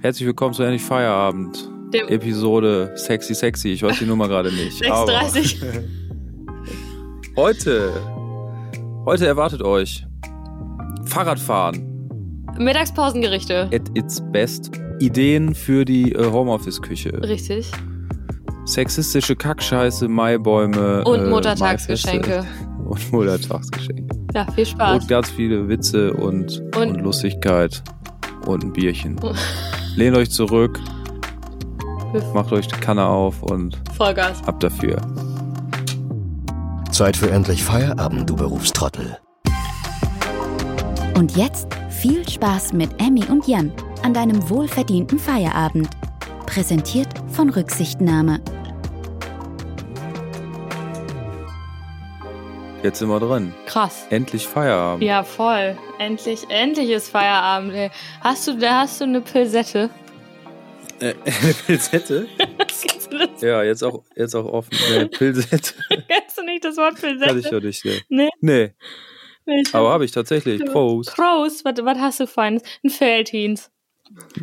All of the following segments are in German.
Herzlich willkommen zu Endlich Feierabend. Dem- Episode Sexy Sexy. Ich weiß die Nummer gerade nicht. 6.30. aber heute, heute erwartet euch Fahrradfahren Mittagspausengerichte. at its best. Ideen für die äh, Homeoffice-Küche. Richtig. Sexistische Kackscheiße, Maibäume. Und äh, Muttertagsgeschenke. Und Muttertagsgeschenke. Ja, viel Spaß. Und ganz viele Witze und, und, Und- Lustigkeit und ein Bierchen. Lehnt euch zurück, macht euch die Kanne auf und Vollgas. ab dafür. Zeit für endlich Feierabend, du Berufstrottel. Und jetzt viel Spaß mit Emmy und Jan an deinem wohlverdienten Feierabend. Präsentiert von Rücksichtnahme. Jetzt sind wir drin. Krass. Endlich Feierabend. Ja, voll. Endlich, endlich ist Feierabend. Ey. Hast du, da hast du eine Pilsette? Äh, Pilsette? Du das? Ja, jetzt auch, jetzt auch offen. Nee, Pilsette Kennst du nicht das Wort kann ich Pilsette? ja nicht. Nee, Nee. nee aber habe ich tatsächlich. Prost. Prost. Was, was hast du feines? Ein Feldhins.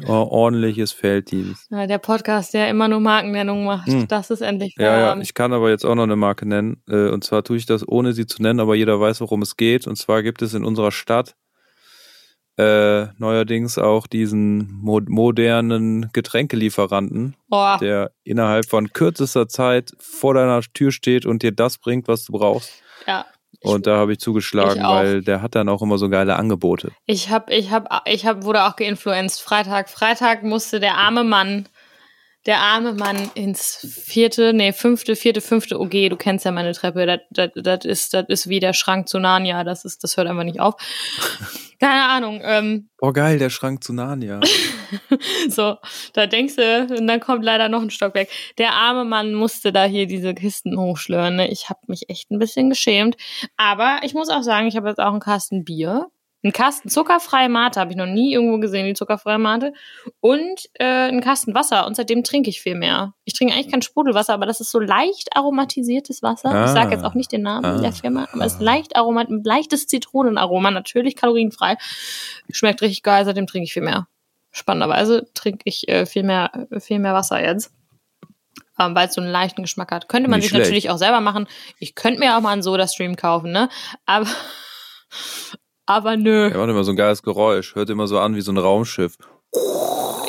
Oh, ordentliches Felddienst. Ja, der Podcast, der immer nur Markennennung macht. Hm. Das ist endlich Ja, ja, ich kann aber jetzt auch noch eine Marke nennen. Äh, Und zwar tue ich das, ohne sie zu nennen, aber jeder weiß, worum es geht. Und zwar gibt es in unserer Stadt äh, neuerdings auch diesen mo modernen Getränkelieferanten, oh, der innerhalb von kürzester Zeit vor deiner Tür steht und dir das bringt, was du brauchst. ja. Und da habe ich zugeschlagen, ich weil der hat dann auch immer so geile Angebote. Ich hab, ich hab, ich hab, wurde auch geinfluenced. Freitag, Freitag musste der arme Mann, der arme Mann ins vierte, nee, fünfte, vierte, fünfte OG. Du kennst ja meine Treppe. Das, das, das ist, das ist wie der Schrank zu Narnia. Das ist, das hört einfach nicht auf. Keine Ahnung. Ähm, Boah, geil, der Schrank zu Narnia. so, da denkst du, und dann kommt leider noch ein Stockwerk. Der arme Mann musste da hier diese Kisten hochschlören. Ne? Ich habe mich echt ein bisschen geschämt. Aber ich muss auch sagen, ich habe jetzt auch einen Kasten Bier. Einen Kasten zuckerfreie Mate habe ich noch nie irgendwo gesehen, die zuckerfreie Mate. Und äh, einen Kasten Wasser. Und seitdem trinke ich viel mehr. Ich trinke eigentlich kein Sprudelwasser, aber das ist so leicht aromatisiertes Wasser. Ah. Ich sage jetzt auch nicht den Namen Ah. der Firma, aber es ist leicht aromat leichtes Zitronenaroma, natürlich kalorienfrei. Schmeckt richtig geil, seitdem trinke ich viel mehr. Spannenderweise trinke ich äh, viel mehr, viel mehr Wasser jetzt. Ähm, weil es so einen leichten Geschmack hat. Könnte man Nicht sich schlecht. natürlich auch selber machen. Ich könnte mir auch mal einen Soda-Stream kaufen, ne? Aber, aber nö. Der macht immer so ein geiles Geräusch. Hört immer so an wie so ein Raumschiff.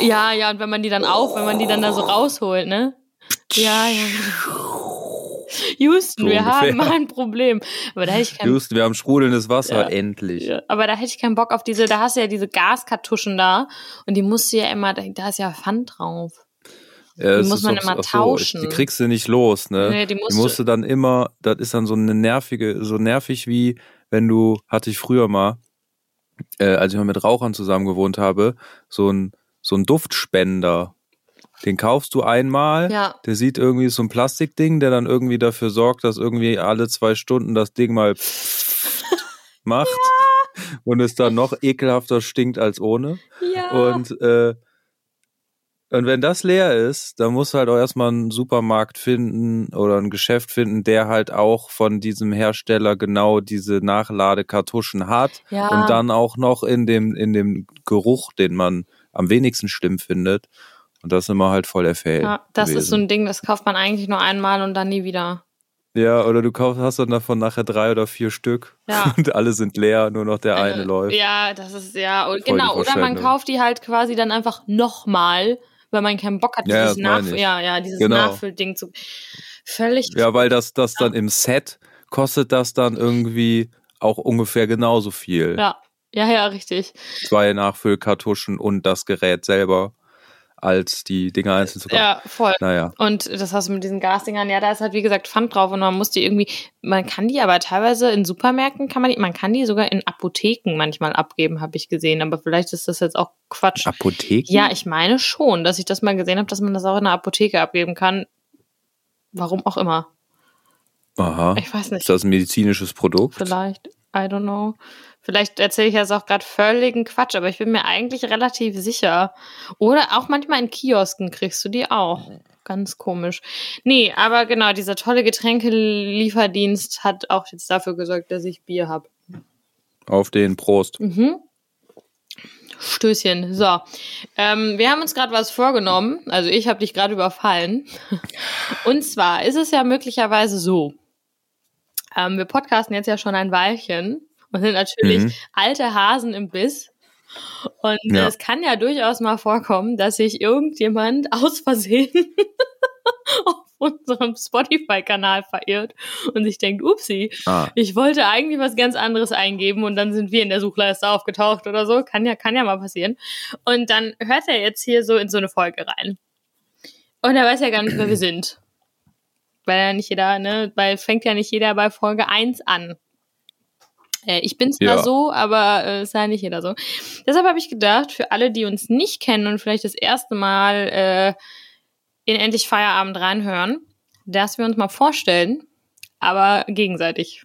Ja, ja, und wenn man die dann auf, wenn man die dann da so rausholt, ne? Ja, ja. Houston, So wir ungefähr. haben mal ein Problem. Aber da hätte ich keinen Just, wir haben sprudelndes Wasser, Ja. endlich. Ja, aber da hätte ich keinen Bock auf diese, da hast du ja diese Gaskartuschen da und die musst du ja immer, da, ist ja Pfand drauf. Ja, es muss man immer so, tauschen. Die kriegst du nicht los, ne? Nee, die die musst musst du dann immer, das ist dann so eine nervige, so nervig wie wenn du, hatte ich früher mal, äh, als ich mal mit Rauchern zusammen gewohnt habe, so ein, so ein Duftspender. Den kaufst du einmal, Ja. der sieht irgendwie so ein Plastikding, der dann irgendwie dafür sorgt, dass irgendwie alle zwei Stunden das Ding mal macht und es dann noch ekelhafter stinkt als ohne. Ja. Und, äh, und wenn das leer ist, dann musst du halt auch erstmal einen Supermarkt finden oder ein Geschäft finden, der halt auch von diesem Hersteller genau diese Nachladekartuschen hat ja. und dann auch noch in dem, in dem Geruch, den man am wenigsten schlimm findet. Und das ist immer halt voll der Fail. ja, das ist so gewesen. ein Ding, das kauft man eigentlich nur einmal und dann nie wieder. Ja, oder du kaufst, hast dann davon nachher drei oder vier Stück Ja. und alle sind leer, nur noch der eine Äh, läuft. Ja, das ist ja, genau, oder man kauft die halt quasi dann einfach nochmal, weil man keinen Bock hat, Ja, dieses das meine Nach ich. ja, ja, dieses Genau. Nachfüllding zu. Völlig. Ja, weil das, das dann im Set kostet das dann irgendwie auch ungefähr genauso viel. ja, ja, ja, richtig. Zwei Nachfüllkartuschen und das Gerät selber als die Dinger einzeln zu kaufen. Ja, voll. Naja. Und das hast du mit diesen Gasdingern, ja, da ist halt wie gesagt Pfand drauf und man muss die irgendwie, man kann die aber teilweise in Supermärkten kann man die, man kann die sogar in Apotheken manchmal abgeben, habe ich gesehen, aber vielleicht ist das jetzt auch Quatsch. Apotheken? Ja, ich meine schon, dass ich das mal gesehen habe, dass man das auch in einer Apotheke abgeben kann. Warum auch immer. Aha. Ich weiß nicht. Ist das ein medizinisches Produkt? Vielleicht. I don't know. Vielleicht erzähle ich jetzt auch gerade völligen Quatsch, aber ich bin mir eigentlich relativ sicher. Oder auch manchmal in Kiosken kriegst du die auch. Ganz komisch. Nee, aber genau, dieser tolle Getränkelieferdienst hat auch jetzt dafür gesorgt, dass ich Bier habe. Auf den Prost. Mhm. Stößchen. So, ähm, wir haben uns gerade was vorgenommen. Also ich habe dich gerade überfallen. Und zwar ist es ja möglicherweise so. Ähm, wir podcasten jetzt ja schon ein Weilchen und sind natürlich Mhm. alte Hasen im Biss. Und äh, Ja. es kann ja durchaus mal vorkommen, dass sich irgendjemand aus Versehen auf unserem Spotify-Kanal verirrt und sich denkt, upsi, Ah, ich wollte eigentlich was ganz anderes eingeben und dann sind wir in der Suchleiste aufgetaucht oder so. Kann ja, kann ja mal passieren. Und dann hört er jetzt hier so in so eine Folge rein. Und er weiß ja gar nicht, wer wir sind. Weil ja nicht jeder, ne, weil fängt ja nicht jeder bei Folge 1 an. Äh, ich bin zwar Ja. so, aber äh, ist ja nicht jeder so. Deshalb habe ich gedacht, für alle, die uns nicht kennen und vielleicht das erste Mal äh, in Endlich Feierabend reinhören, dass wir uns mal vorstellen, aber gegenseitig.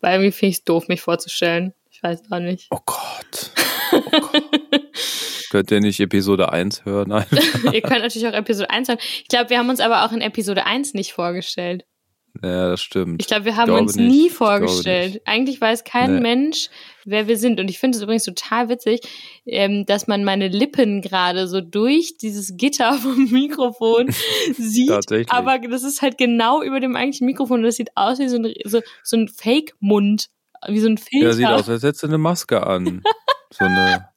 Weil irgendwie finde ich es doof, mich vorzustellen. Ich weiß auch nicht. oh Gott. Oh Gott. Könnt ihr nicht Episode 1 hören? Ihr könnt natürlich auch Episode 1 hören. Ich glaube, wir haben uns aber auch in Episode 1 nicht vorgestellt. Ja, das stimmt. Ich glaube, wir haben glaube uns nicht. nie vorgestellt. Eigentlich weiß kein Nee. Mensch, wer wir sind. Und ich finde es übrigens total witzig, ähm, dass man meine Lippen gerade so durch dieses Gitter vom Mikrofon sieht. Aber das ist halt genau über dem eigentlichen Mikrofon. Und das sieht aus wie so ein, so, so ein Fake-Mund. Wie so ein Filter. Ja, sieht aus, als hättest du eine Maske an. So eine,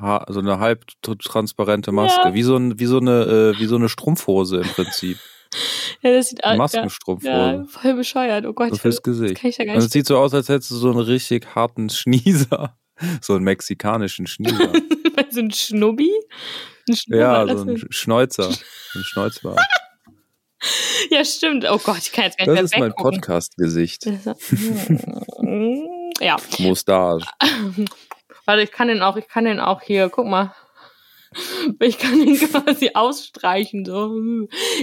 ha so eine halbtransparente Maske. Ja. Wie, so ein, wie, so eine, äh, wie so eine Strumpfhose im Prinzip. Ja, das sieht aus. Ja, Maskenstrumpfhose. ja, voll bescheuert. Oh Gott. So fürs Gesicht. kann ich ja gar Und es nicht. sieht so aus, als hättest du so einen richtig harten Schnieser. So einen mexikanischen Schnieser. so ein Schnubbi? Ein Schnubber, ja, das so ein Schnäuzer. Ein Schnäuzbart. ja, stimmt. Oh Gott, ich kann jetzt gar nicht Das mehr ist mein. Podcast-Gesicht. ja, Mustache. warte, ich kann den auch, ich kann den auch hier, guck mal. Ich kann den quasi ausstreichen, so.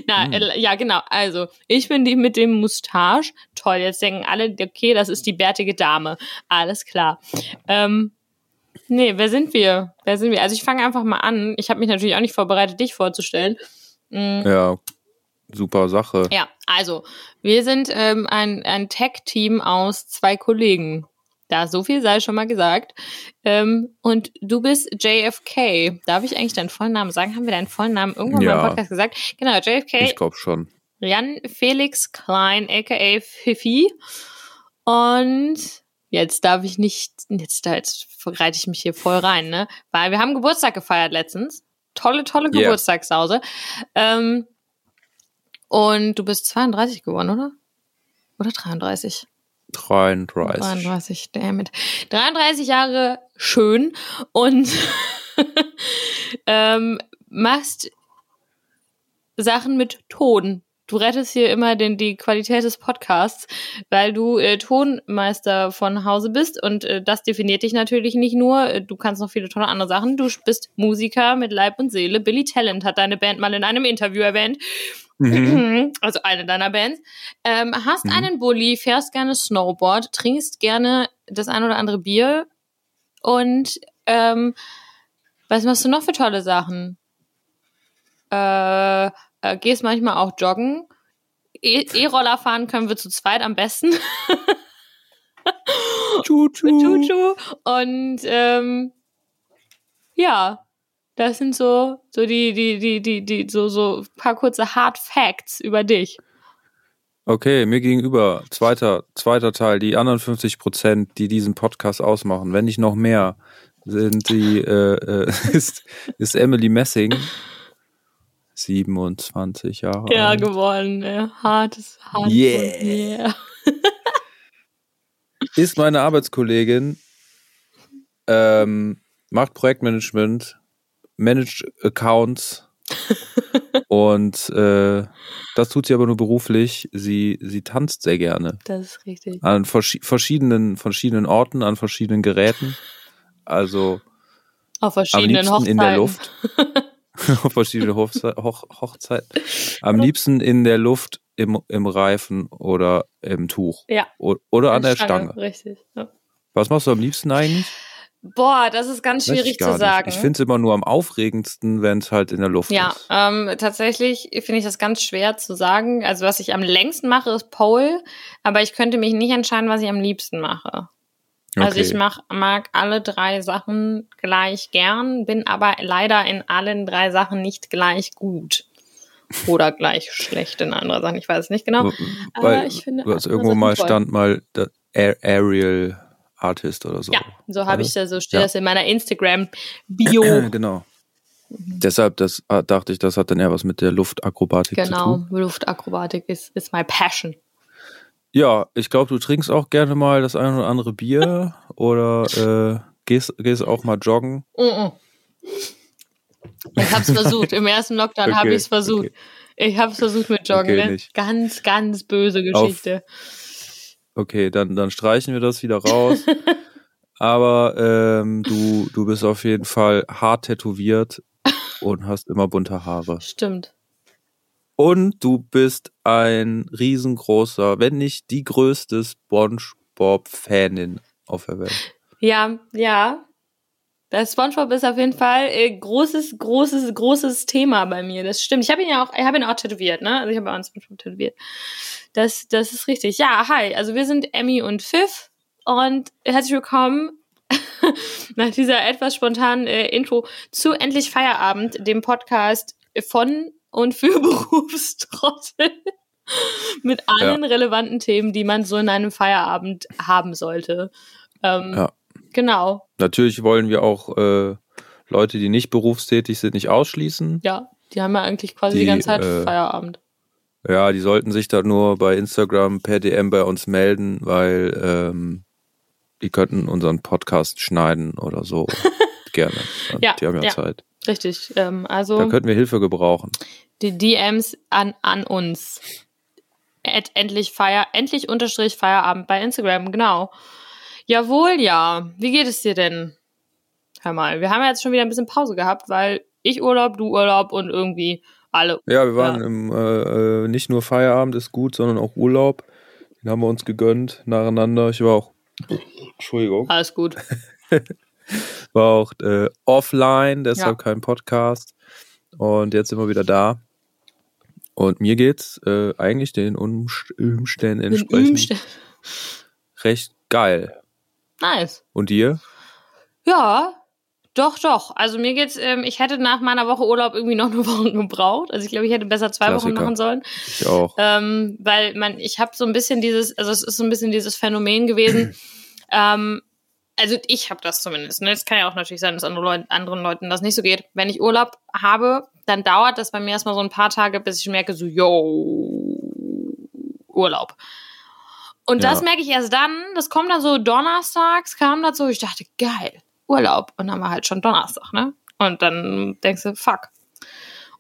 Na, Hm. äh, ja, genau. Also, ich bin die mit dem Mustache. Toll, jetzt denken alle, okay, das ist die bärtige Dame. Alles klar. Ähm, nee, wer sind wir? Wer sind wir? Also, ich fange einfach mal an. Ich habe mich natürlich auch nicht vorbereitet, dich vorzustellen. Mm. Ja, super Sache. Ja, also wir sind ähm, ein, ein Tech-Team aus zwei Kollegen. Da so viel sei schon mal gesagt. Ähm, und du bist JFK. Darf ich eigentlich deinen vollen Namen sagen? Haben wir deinen vollen Namen irgendwann mal Ja. im Podcast gesagt? Genau, JFK. Ich glaube schon. Jan Felix Klein, aka Fifi. Und jetzt darf ich nicht, jetzt, jetzt reite ich mich hier voll rein, ne? Weil wir haben Geburtstag gefeiert letztens. Tolle, tolle Yeah. Geburtstagssause. Ähm, und du bist 32 geworden, oder? Oder 33? 33. 33, damit. 33 Jahre schön und ähm, machst Sachen mit Ton. Du rettest hier immer den, die Qualität des Podcasts, weil du äh, Tonmeister von Hause bist und äh, das definiert dich natürlich nicht nur. Äh, Du kannst noch viele tolle andere Sachen. Du bist Musiker mit Leib und Seele. Billy Talent hat deine Band mal in einem Interview erwähnt. Mhm. Also eine deiner Bands. Ähm, hast Mhm. einen Bulli, fährst gerne Snowboard, trinkst gerne das ein oder andere Bier und ähm, was machst du noch für tolle Sachen? Äh, äh, gehst manchmal auch joggen. E- E-Roller fahren können wir zu zweit am besten. Mit Chuchu. Und ähm, ja, das sind so, so die, die, die, die, die, so, so ein paar kurze Hard Facts über dich. Okay, mir gegenüber, zweiter, zweiter Teil, die anderen 50 Prozent, die diesen Podcast ausmachen, wenn nicht noch mehr, sind die, äh, äh, ist, ist Emily Messing, 27 Jahre Ja, alt. geworden. Ja. Hartes, hartes. Yeah. yeah. ist meine Arbeitskollegin, ähm, macht Projektmanagement, managt Accounts und äh, das tut sie aber nur beruflich. Sie, sie tanzt sehr gerne. Das ist richtig. An verschi verschiedenen, verschiedenen Orten, an verschiedenen Geräten. Also Auf am verschiedenen liebsten Hochzeiten. in der Luft. Auf verschiedene Hochze Hoch Hochzeiten. Am liebsten in der Luft, im, im Reifen oder im Tuch. Ja. O oder an der Stange. Richtig. Ja. Was machst du am liebsten eigentlich? Boah, das ist ganz schwierig zu sagen. Nicht. Ich finde es immer nur am aufregendsten, wenn es halt in der Luft Ja, ist. ähm, tatsächlich finde ich das ganz schwer zu sagen. Also was ich am längsten mache, ist Pole, aber ich könnte mich nicht entscheiden, was ich am liebsten mache. Also Okay. ich mach, mag alle drei Sachen gleich gern, bin aber leider in allen drei Sachen nicht gleich gut. Oder gleich schlecht in anderen Sachen. Ich weiß es nicht genau. Aber Weil ich finde du hast alle irgendwo Sachen mal toll. stand mal Aerial Artist oder so. Ja, so habe ich da, so steht Ja. das in meiner Instagram-Bio. genau. Deshalb, das ah, dachte ich, das hat dann eher was mit der Luftakrobatik zu genau, tun. Luftakrobatik ist, ist my passion. Ja, ich glaube, du trinkst auch gerne mal das ein oder andere Bier oder äh, gehst, gehst auch mal joggen. Mm-mm. Ich habe es versucht. Im ersten Lockdown habe Okay, ich es versucht. okay. Ich habe es versucht mit Joggen. Okay, ne? Ganz, ganz böse Geschichte. Okay, dann, dann streichen wir das wieder raus. Aber ähm, du, du bist auf jeden Fall hart tätowiert und hast immer bunte Haare. Stimmt. Und du bist ein riesengroßer, wenn nicht die größte SpongeBob-Fanin auf der Welt. Ja, ja. Das SpongeBob ist auf jeden Fall äh, großes, großes, großes Thema bei mir. Das stimmt. Ich habe ihn ja auch, ich habe ihn auch tätowiert, ne? Also ich habe auch einen SpongeBob tätowiert. Das, das ist richtig. Ja, hi. Also wir sind Emmy und Pfiff und herzlich willkommen nach dieser etwas spontanen äh, Intro zu Endlich Feierabend, dem Podcast von und für Berufstrottel. Mit allen relevanten Themen, die man so in einem Feierabend haben sollte. Ähm, Ja. Genau, Natürlich wollen wir auch äh, Leute, die nicht berufstätig sind, nicht ausschließen. ja. Die haben ja eigentlich quasi die, Die, ganze Zeit äh, Feierabend. Ja, die sollten sich da nur bei Instagram per DM bei uns melden, weil ähm, die könnten unseren Podcast schneiden oder so. Gerne. Ja, die haben ja, ja. Zeit. Richtig. Ähm, also Da könnten wir Hilfe gebrauchen. Die DMs an, an uns. At endlich Feier, endlich unterstrich Feierabend bei Instagram, genau. Jawohl, ja. Wie geht es dir denn? Hör mal, wir haben ja jetzt schon wieder ein bisschen Pause gehabt, weil ich Urlaub, du Urlaub und irgendwie alle. Ja, wir waren Ja. im äh, nicht nur Feierabend ist gut, sondern auch Urlaub. Den haben wir uns gegönnt nacheinander. Ich war auch Entschuldigung, Alles gut. war auch äh, offline, deshalb kein Podcast. Und jetzt sind wir wieder da. Und mir geht's äh, eigentlich den Umst- Umständen entsprechend Übste- recht geil. Nice. Und dir? Ja, doch, doch. Also mir geht's, ähm, ich hätte nach meiner Woche Urlaub irgendwie noch eine Woche gebraucht. Also ich glaube, ich hätte besser zwei Wochen Klassiker. machen sollen. Ich auch. Ähm, weil man, ich habe so ein bisschen dieses, also es ist so ein bisschen dieses Phänomen gewesen. ähm, also ich habe das zumindest. Ne? Es kann ja auch natürlich sein, dass andere Leute, anderen Leuten das nicht so geht. Wenn ich Urlaub habe, dann dauert das bei mir erstmal so ein paar Tage, bis ich merke, so, yo, Urlaub. Und das Ja. merke ich erst dann, das kommt dann so donnerstags, kam dazu, ich dachte, geil, Urlaub. Und dann war halt schon Donnerstag, ne? Und dann denkst du, fuck.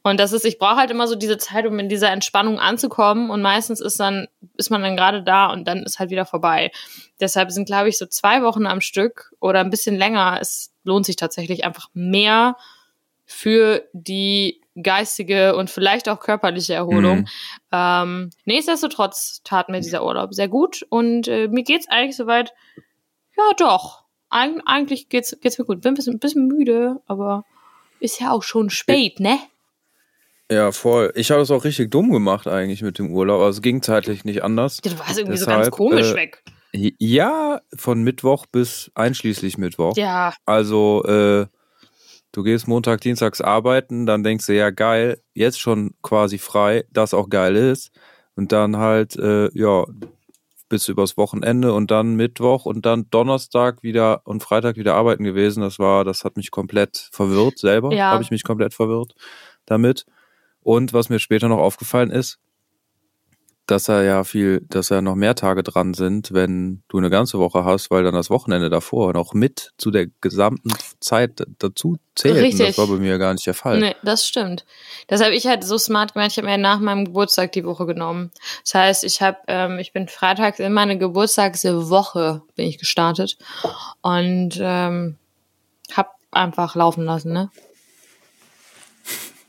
Und das ist, ich brauche halt immer so diese Zeit, um in dieser Entspannung anzukommen. Und meistens ist dann, ist man dann gerade da und dann ist halt wieder vorbei. Deshalb sind, glaube ich, so zwei Wochen am Stück oder ein bisschen länger. Es lohnt sich tatsächlich einfach mehr für die geistige und vielleicht auch körperliche Erholung. Mhm. Ähm, nichtsdestotrotz tat mir dieser Urlaub sehr gut und äh, mir geht's eigentlich soweit, ja doch, Eig eigentlich geht's, geht's mir gut. Bin ein bisschen, ein bisschen müde, aber ist ja auch schon spät, ne? Ja, voll. Ich habe das auch richtig dumm gemacht eigentlich mit dem Urlaub. Also es ging zeitlich nicht anders. Du warst irgendwie so Deshalb, ganz komisch äh, weg. Ja, von Mittwoch bis einschließlich Mittwoch. Ja, Also, äh, du gehst Montag, Dienstags arbeiten, dann denkst du, ja, geil, jetzt schon quasi frei, das auch geil ist. Und dann halt, äh, ja, bis übers Wochenende und dann Mittwoch und dann Donnerstag wieder und Freitag wieder arbeiten gewesen. Das war, das hat mich komplett verwirrt selber. Ja. Habe ich mich komplett verwirrt damit. Und was mir später noch aufgefallen ist, dass da ja viel, dass da noch mehr Tage dran sind, wenn du eine ganze Woche hast, weil dann das Wochenende davor noch mit zu der gesamten Zeit dazu zählt. Richtig. das war bei mir gar nicht der Fall. nee, das stimmt. Das habe ich halt so smart gemacht. Ich habe mir nach meinem Geburtstag die Woche genommen. Das heißt, ich habe, ähm, ich bin freitags in meine Geburtstagswoche bin ich gestartet und ähm, habe einfach laufen lassen, ne?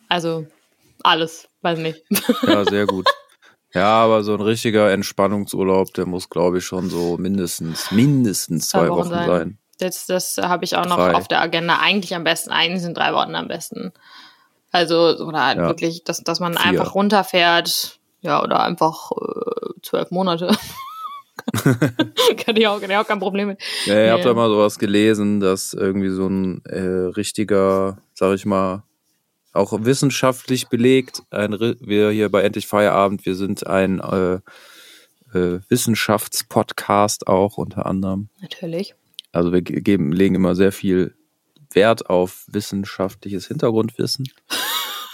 Also alles, weiß nicht. Ja, sehr gut. Ja, aber so ein richtiger Entspannungsurlaub, der muss, glaube ich, schon so mindestens, mindestens zwei, Wochen, sein. Das, das habe ich auch noch Drei. auf der Agenda. Eigentlich am besten, eigentlich sind drei Wochen am besten. Also, oder halt Ja. wirklich, dass, dass man Vier. einfach runterfährt. Ja, oder einfach äh, zwölf Monate. kann, ich auch, kann ich auch kein Problem mit. Ja, ihr Nee. habt da mal sowas gelesen, dass irgendwie so ein äh, richtiger, sag ich mal, auch wissenschaftlich belegt, ein, wir hier bei Endlich Feierabend, wir sind ein äh, äh, Wissenschaftspodcast auch unter anderem. Natürlich. Also wir ge- geben, legen immer sehr viel Wert auf wissenschaftliches Hintergrundwissen.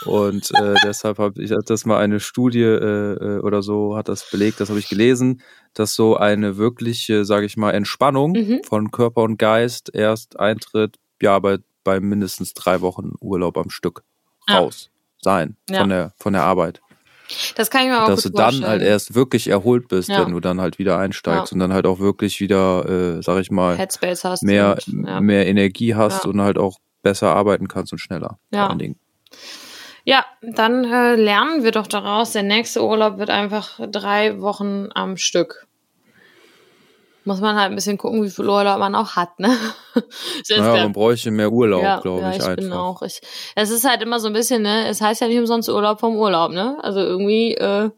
Und äh, deshalb habe ich das mal eine Studie äh, äh, oder so hat das belegt, das habe ich gelesen, dass so eine wirkliche, sage ich mal, Entspannung Mhm. von Körper und Geist erst eintritt, ja, bei, bei mindestens drei Wochen Urlaub am Stück. Raus sein Ja. von der von der Arbeit. Das kann ich mir auch dass du dann vorstellen. halt erst wirklich erholt bist, Ja. wenn du dann halt wieder einsteigst Ja. und dann halt auch wirklich wieder, äh, sag ich mal, Headspace hast. mehr, und, ja. mehr Energie hast und halt auch besser arbeiten kannst und schneller. Ja. Vor allen Dingen. Ja, dann äh, lernen wir doch daraus, der nächste Urlaub wird einfach drei Wochen am Stück. Muss man halt ein bisschen gucken, wie viel Urlaub man auch hat, ne? Ist Naja, man bräuchte mehr Urlaub, ja, glaube ja, ich, ich einfach. bin auch. Ich, es ist halt immer so ein bisschen, ne? Es heißt ja nicht umsonst Urlaub vom Urlaub, ne? Also irgendwie, äh,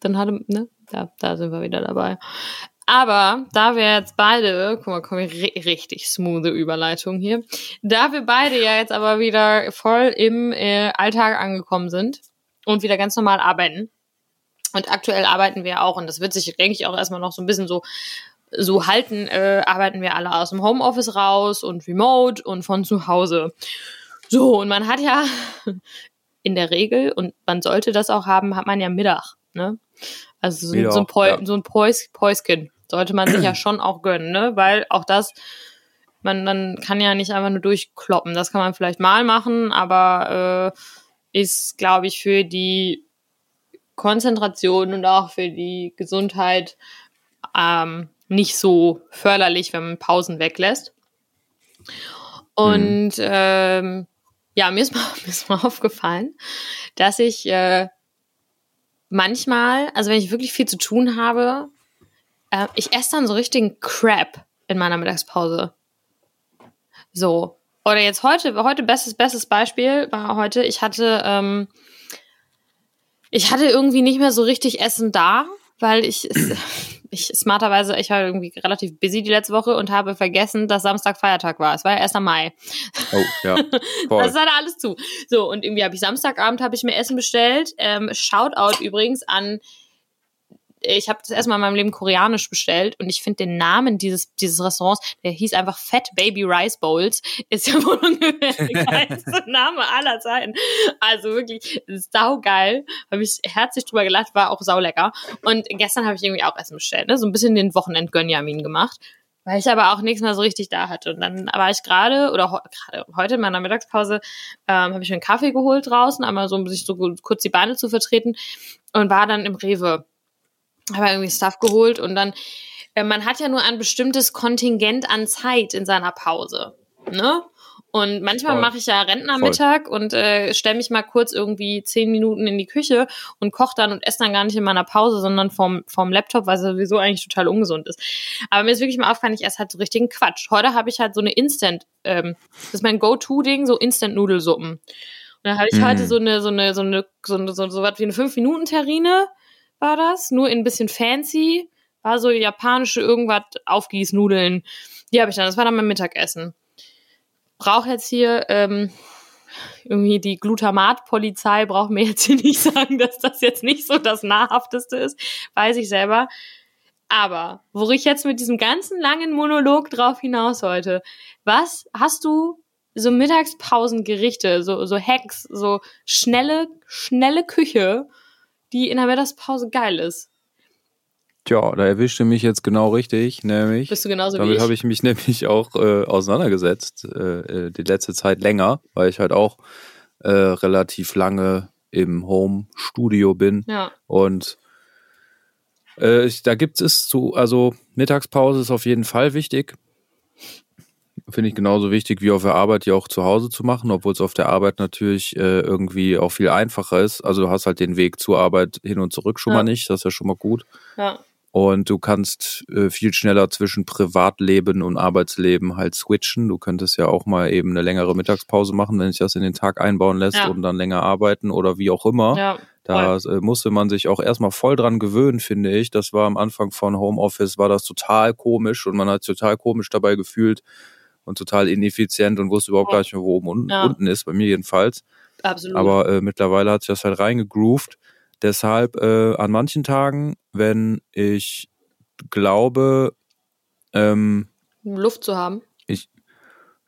dann hatte, ne? Da, da sind wir wieder dabei. Aber da wir jetzt beide, guck mal, komm, ri richtig smooth Überleitung hier. Da wir beide ja jetzt aber wieder voll im äh, Alltag angekommen sind und wieder ganz normal arbeiten. Und aktuell arbeiten wir auch, und das wird sich, denke ich, auch erstmal noch so ein bisschen so so halten, äh, arbeiten wir alle aus dem Homeoffice raus und remote und von zu Hause. So, und man hat ja in der Regel, und man sollte das auch haben, hat man ja Mittag, ne? Also so, Mittag, so ein, Päu ja. so ein Päus Päuschen sollte man sich ja schon auch gönnen, ne? Weil auch das, man, man kann ja nicht einfach nur durchkloppen. Das kann man vielleicht mal machen, aber äh, ist, glaube ich, für die Konzentration und auch für die Gesundheit ähm, nicht so förderlich, wenn man Pausen weglässt. Und ähm, ja, mir ist, mal, mir ist mal aufgefallen, dass ich äh, manchmal, also wenn ich wirklich viel zu tun habe, äh, ich esse dann so richtigen Crap in meiner Mittagspause. So. Oder jetzt heute, heute bestes, bestes Beispiel war heute, ich hatte, ähm, ich hatte irgendwie nicht mehr so richtig Essen da, weil ich, ich smarterweise, ich war irgendwie relativ busy die letzte Woche und habe vergessen, dass Samstag Feiertag war. Es war ja 1. Mai. Oh, ja. Voll. Das hatte alles zu. So, und irgendwie habe ich Samstagabend habe ich mir Essen bestellt. Ähm, Shoutout übrigens an ich habe das erstmal in meinem Leben koreanisch bestellt und ich finde den Namen dieses, dieses Restaurants, der hieß einfach Fat Baby Rice Bowls, ist ja wohl ungefähr der geilste Name aller Zeiten. Also wirklich saugeil. Habe ich herzlich drüber gelacht, war auch saulecker. Und gestern habe ich irgendwie auch Essen bestellt, ne? so ein bisschen den Wochenend-Gönjamin gemacht. Weil ich aber auch nichts mehr so richtig da hatte. Und dann war ich gerade, oder he- gerade heute in meiner Mittagspause, ähm, habe ich mir einen Kaffee geholt draußen, einmal so, um sich so gut- kurz die Beine zu vertreten und war dann im Rewe habe irgendwie Stuff geholt und dann, äh, man hat ja nur ein bestimmtes Kontingent an Zeit in seiner Pause, ne? Und manchmal Voll. mache ich ja Rentnermittag und äh, stelle mich mal kurz irgendwie zehn Minuten in die Küche und koche dann und esse dann gar nicht in meiner Pause, sondern vom, vom Laptop, was sowieso eigentlich total ungesund ist. Aber mir ist wirklich mal aufgefallen, ich esse halt so richtigen Quatsch. Heute habe ich halt so eine Instant, ähm, das ist mein Go-To-Ding, so Instant-Nudelsuppen. Und dann habe ich Mhm. heute so eine, so eine, so eine, so eine, so, so was wie eine 5-Minuten-Terrine war das, nur in ein bisschen fancy, war so japanische irgendwas Aufgießnudeln. Die habe ich dann, das war dann mein Mittagessen. Brauche jetzt hier ähm, irgendwie die Glutamatpolizei braucht mir jetzt hier nicht sagen, dass das jetzt nicht so das nahrhafteste ist, weiß ich selber. Aber wo ich jetzt mit diesem ganzen langen Monolog drauf hinaus wollte, was hast du so Mittagspausengerichte, so, so Hacks, so schnelle, schnelle Küche, die in der Mittagspause geil ist? Tja, da erwischte mich jetzt genau richtig, nämlich. Bist du genauso Damit habe ich mich nämlich auch äh, auseinandergesetzt, äh, äh, die letzte Zeit länger, weil ich halt auch äh, relativ lange im Home-Studio bin. Ja, Und äh, ich, da gibt es zu, also Mittagspause ist auf jeden Fall wichtig. Finde ich genauso wichtig wie auf der Arbeit, die auch zu Hause zu machen, obwohl es auf der Arbeit natürlich äh, irgendwie auch viel einfacher ist. Also du hast halt den Weg zur Arbeit hin und zurück schon Ja. mal nicht, das ist ja schon mal gut. ja, Und du kannst äh, viel schneller zwischen Privatleben und Arbeitsleben halt switchen. Du könntest ja auch mal eben eine längere Mittagspause machen, wenn sich das in den Tag einbauen lässt Ja. und dann länger arbeiten oder wie auch immer. ja, Da äh, musste man sich auch erstmal voll dran gewöhnen, finde ich. Das war am Anfang von Homeoffice, war das total komisch und man hat sich total komisch dabei gefühlt und total ineffizient und wusste überhaupt gar nicht mehr, wo oben und Ja. unten ist, bei mir jedenfalls. Absolut. Aber äh, mittlerweile hat sich das halt reingegroovt. Deshalb äh, an manchen Tagen, wenn ich glaube, ähm, Luft zu haben.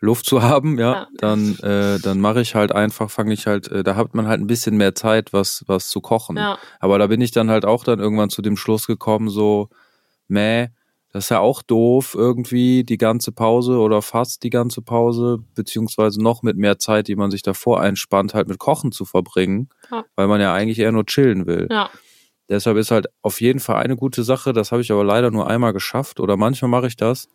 Luft zu haben, ja, Ja. dann, äh, dann mache ich halt einfach, fange ich halt, äh, da hat man halt ein bisschen mehr Zeit, was, was zu kochen. Ja. Aber da bin ich dann halt auch dann irgendwann zu dem Schluss gekommen, so, meh, das ist ja auch doof, irgendwie die ganze Pause oder fast die ganze Pause, beziehungsweise noch mit mehr Zeit, die man sich davor einspannt, halt mit Kochen zu verbringen, Ja. weil man ja eigentlich eher nur chillen will. Ja. Deshalb ist halt auf jeden Fall eine gute Sache, das habe ich aber leider nur einmal geschafft oder manchmal mache ich das,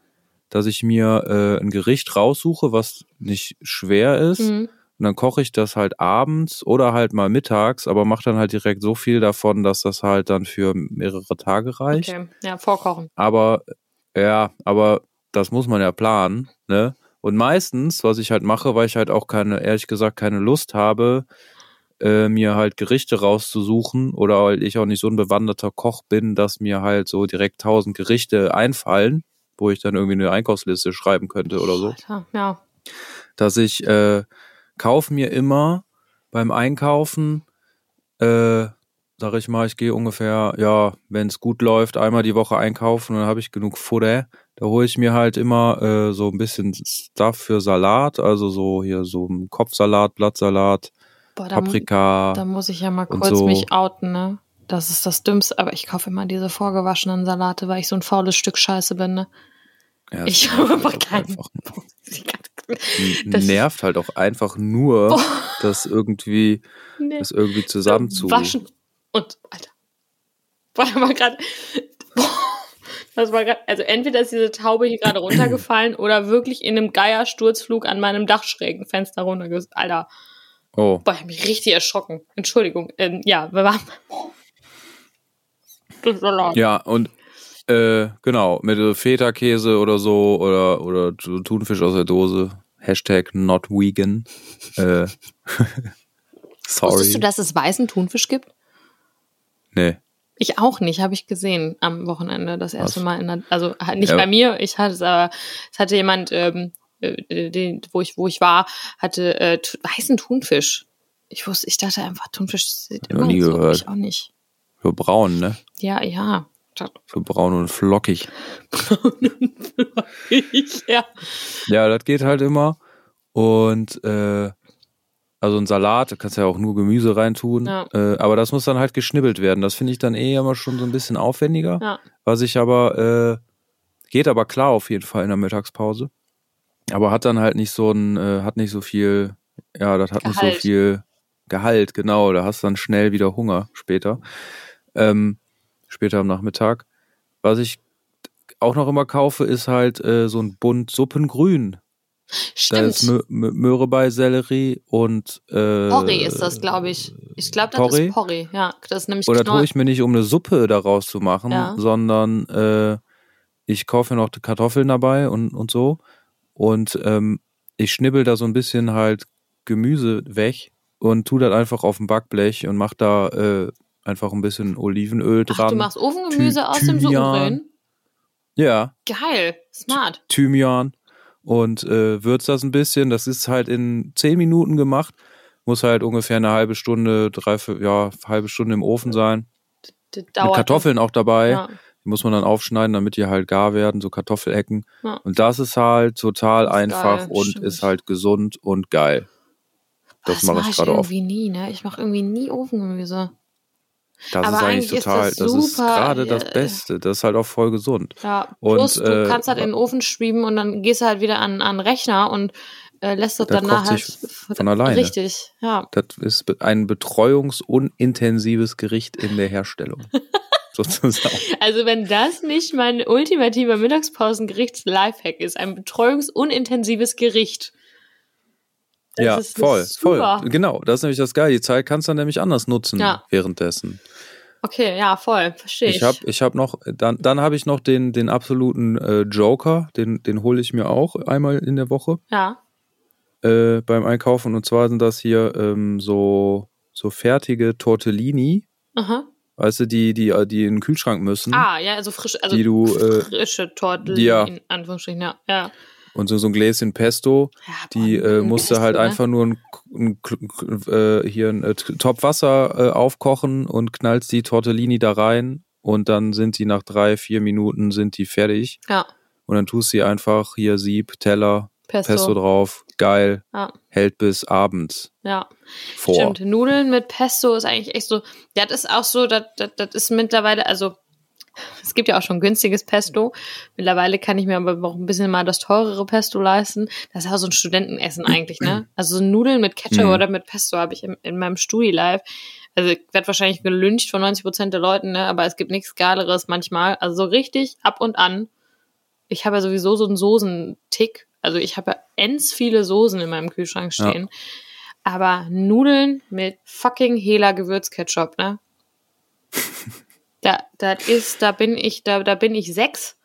dass ich mir äh, ein Gericht raussuche, was nicht schwer ist Mhm. Und dann koche ich das halt abends oder halt mal mittags, aber mache dann halt direkt so viel davon, dass das halt dann für mehrere Tage reicht. Okay. Ja, vorkochen. Aber ja, aber das muss man ja planen, ne? Und meistens, was ich halt mache, weil ich halt auch keine, ehrlich gesagt, keine Lust habe, äh, mir halt Gerichte rauszusuchen oder weil ich auch nicht so ein bewanderter Koch bin, dass mir halt so direkt tausend Gerichte einfallen, wo ich dann irgendwie eine Einkaufsliste schreiben könnte oder so Alter, ja. dass ich äh, kaufe mir immer beim Einkaufen, äh, sag ich mal, ich gehe ungefähr, ja, wenn es gut läuft, einmal die Woche einkaufen und dann habe ich genug Futter. Da hole ich mir halt immer äh, so ein bisschen Stuff für Salat, also so hier so ein Kopfsalat, Blattsalat, Boah, da, Paprika. da muss ich ja mal kurz so. mich outen, ne? Das ist das Dümmste, aber ich kaufe immer diese vorgewaschenen Salate, weil ich so ein faules Stück Scheiße bin, ne? Ja, Ich habe einfach halt keinen einfach. Das- nervt halt auch einfach nur, Oh. das irgendwie, Nee. das irgendwie zusammen zu. Waschen und, Alter. Warte mal gerade. Das war gerade, also entweder ist diese Taube hier gerade runtergefallen oder wirklich in einem Geiersturzflug an meinem Dachschrägen Fenster runtergefallen. Alter, Oh, boah, ich hab mich richtig erschrocken. Entschuldigung. Ähm, ja, wir waren. Das ist so laut. Ja, und äh, genau, mit äh, Feta-Käse oder so oder, oder Thunfisch aus der Dose. Hashtag not vegan. Äh, sorry. Wusstest du, dass es weißen Thunfisch gibt? Nee. Ich auch nicht, habe ich gesehen am Wochenende das erste Was? Mal in der, also nicht Ja. bei mir, ich hatte es aber, es hatte jemand, ähm, äh, den, wo ich, wo ich war, hatte äh, weißen Thunfisch. Ich wusste, ich dachte einfach, Thunfisch sieht immer nie so, gehört. ich auch nicht. Für braun, ne? Ja, ja. Für braun und flockig. ja. Ja, das geht halt immer. Und äh, also ein Salat, da kannst du ja auch nur Gemüse reintun. Ja. Äh, aber das muss dann halt geschnibbelt werden. Das finde ich dann eh immer schon so ein bisschen aufwendiger. Ja. Was ich aber, äh, geht aber klar auf jeden Fall in der Mittagspause. Aber hat dann halt nicht so ein, äh, hat nicht so viel, ja, das hat nicht so Gehalt. viel Gehalt, genau. Da hast du dann schnell wieder Hunger später. Ähm, später am Nachmittag. Was ich auch noch immer kaufe, ist halt äh, so ein Bund Suppengrün. Da ist Stimmt. Mö Mö- Möhre bei Sellerie und äh, Porree ist das, glaube ich. Ich glaube, das Porree? ist Porree. Ja, das ist nämlich Oder tue ich mir nicht, um eine Suppe daraus zu machen, Ja. sondern äh, ich kaufe mir noch die Kartoffeln dabei und, und so. Und ähm, ich schnibbel da so ein bisschen halt Gemüse weg und tu das einfach auf dem Backblech und mach da äh, einfach ein bisschen Olivenöl Ach, dran. du machst Ofengemüse Thy- aus dem Thymian. Suppengrün? ja, Geil, smart. Thymian und äh, würz das ein bisschen. Das ist halt in zehn Minuten gemacht. Muss halt ungefähr eine halbe Stunde, dreiviertel, ja, halbe Stunde im Ofen sein. Das Mit Kartoffeln auch dabei. Ja. Die muss man dann aufschneiden, damit die halt gar werden, so Kartoffelecken. Ja. Und das ist halt total Das ist einfach geil, und stimmt. ist halt gesund und geil. Das, mache mach ich gerade oft. nie, ne? Ich mache irgendwie nie Ofengemüse. Das Aber ist eigentlich eigentlich ist total, das das, ist gerade das äh, Beste. Das ist halt auch voll gesund. Ja, Und, plus du äh, kannst halt in den Ofen schieben und dann gehst du halt wieder an, an den Rechner und äh, lässt das Das danach halt von alleine. Richtig, ja. Das ist ein betreuungsunintensives Gericht in der Herstellung. Sozusagen. Also wenn das nicht mein ultimativer Mittagspausengerichts-Lifehack ist, ein betreuungsunintensives Gericht. Das ja, ist voll, super. voll. Genau, das ist nämlich das Geile. Die Zeit kannst du dann nämlich anders nutzen Ja. währenddessen. Okay, ja, voll, verstehe ich. Ich habe ich hab noch, dann, dann habe ich noch den, den absoluten äh, Joker, den, den hole ich mir auch einmal in der Woche ja, äh, beim Einkaufen. Und zwar sind das hier ähm, so, so fertige Tortellini, Aha. weißt du, die, die, die in den Kühlschrank müssen. Ah, ja, also frisch, also Die du, äh, frische Torten ja. in Anführungsstrichen, ja. ja. Und so, so ein Gläschen Pesto. ja Die äh, ein musste Pesto, halt ne? einfach nur ein, ein, äh, hier ein äh, Topf Wasser äh, aufkochen und knallst die Tortellini da rein und dann sind die nach drei, vier Minuten sind die fertig. Ja, Und dann tust sie einfach hier Sieb, Teller, Pesto. Pesto drauf, geil, Ja, hält bis abends ja. vor. Stimmt, Nudeln mit Pesto ist eigentlich echt so, das ist auch so, das, das, das ist mittlerweile, also es gibt ja auch schon günstiges Pesto. Mittlerweile kann ich mir aber auch ein bisschen mal das teurere Pesto leisten. Das ist auch so ein Studentenessen eigentlich, ne? Also so Nudeln mit Ketchup Mhm. oder mit Pesto habe ich in, in meinem Studi-Live. Also ich werde wahrscheinlich gelüncht von 90 Prozent der Leuten, ne? Aber es gibt nichts Geileres manchmal. Also so richtig ab und an. Ich habe ja sowieso so einen Soßentick. Also ich habe ja ends viele Soßen in meinem Kühlschrank Ja. stehen. Aber Nudeln mit fucking Hela Gewürzketchup, ne? Da, das ist, da bin ich, da, da bin ich sechs,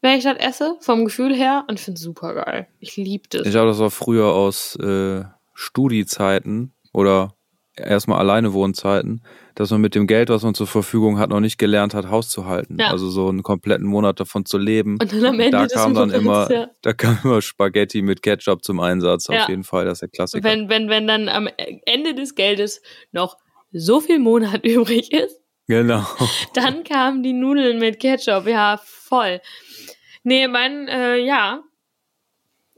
wenn ich das esse, vom Gefühl her, und finde super geil. Ich liebe das. Ich glaube, das war früher aus äh, Studiezeiten oder erstmal alleine Wohnzeiten, dass man mit dem Geld, was man zur Verfügung hat, noch nicht gelernt hat, Haus zu halten. Ja. Also so einen kompletten Monat davon zu leben. Und dann am Ende da des kam dann immer, ja. da kam immer Spaghetti mit Ketchup zum Einsatz. Ja. Auf jeden Fall, das ist der Klassiker. Wenn, wenn, wenn dann am Ende des Geldes noch so viel Monat übrig ist, genau. dann kamen die Nudeln mit Ketchup. Ja, voll. Nee, mein, äh, ja.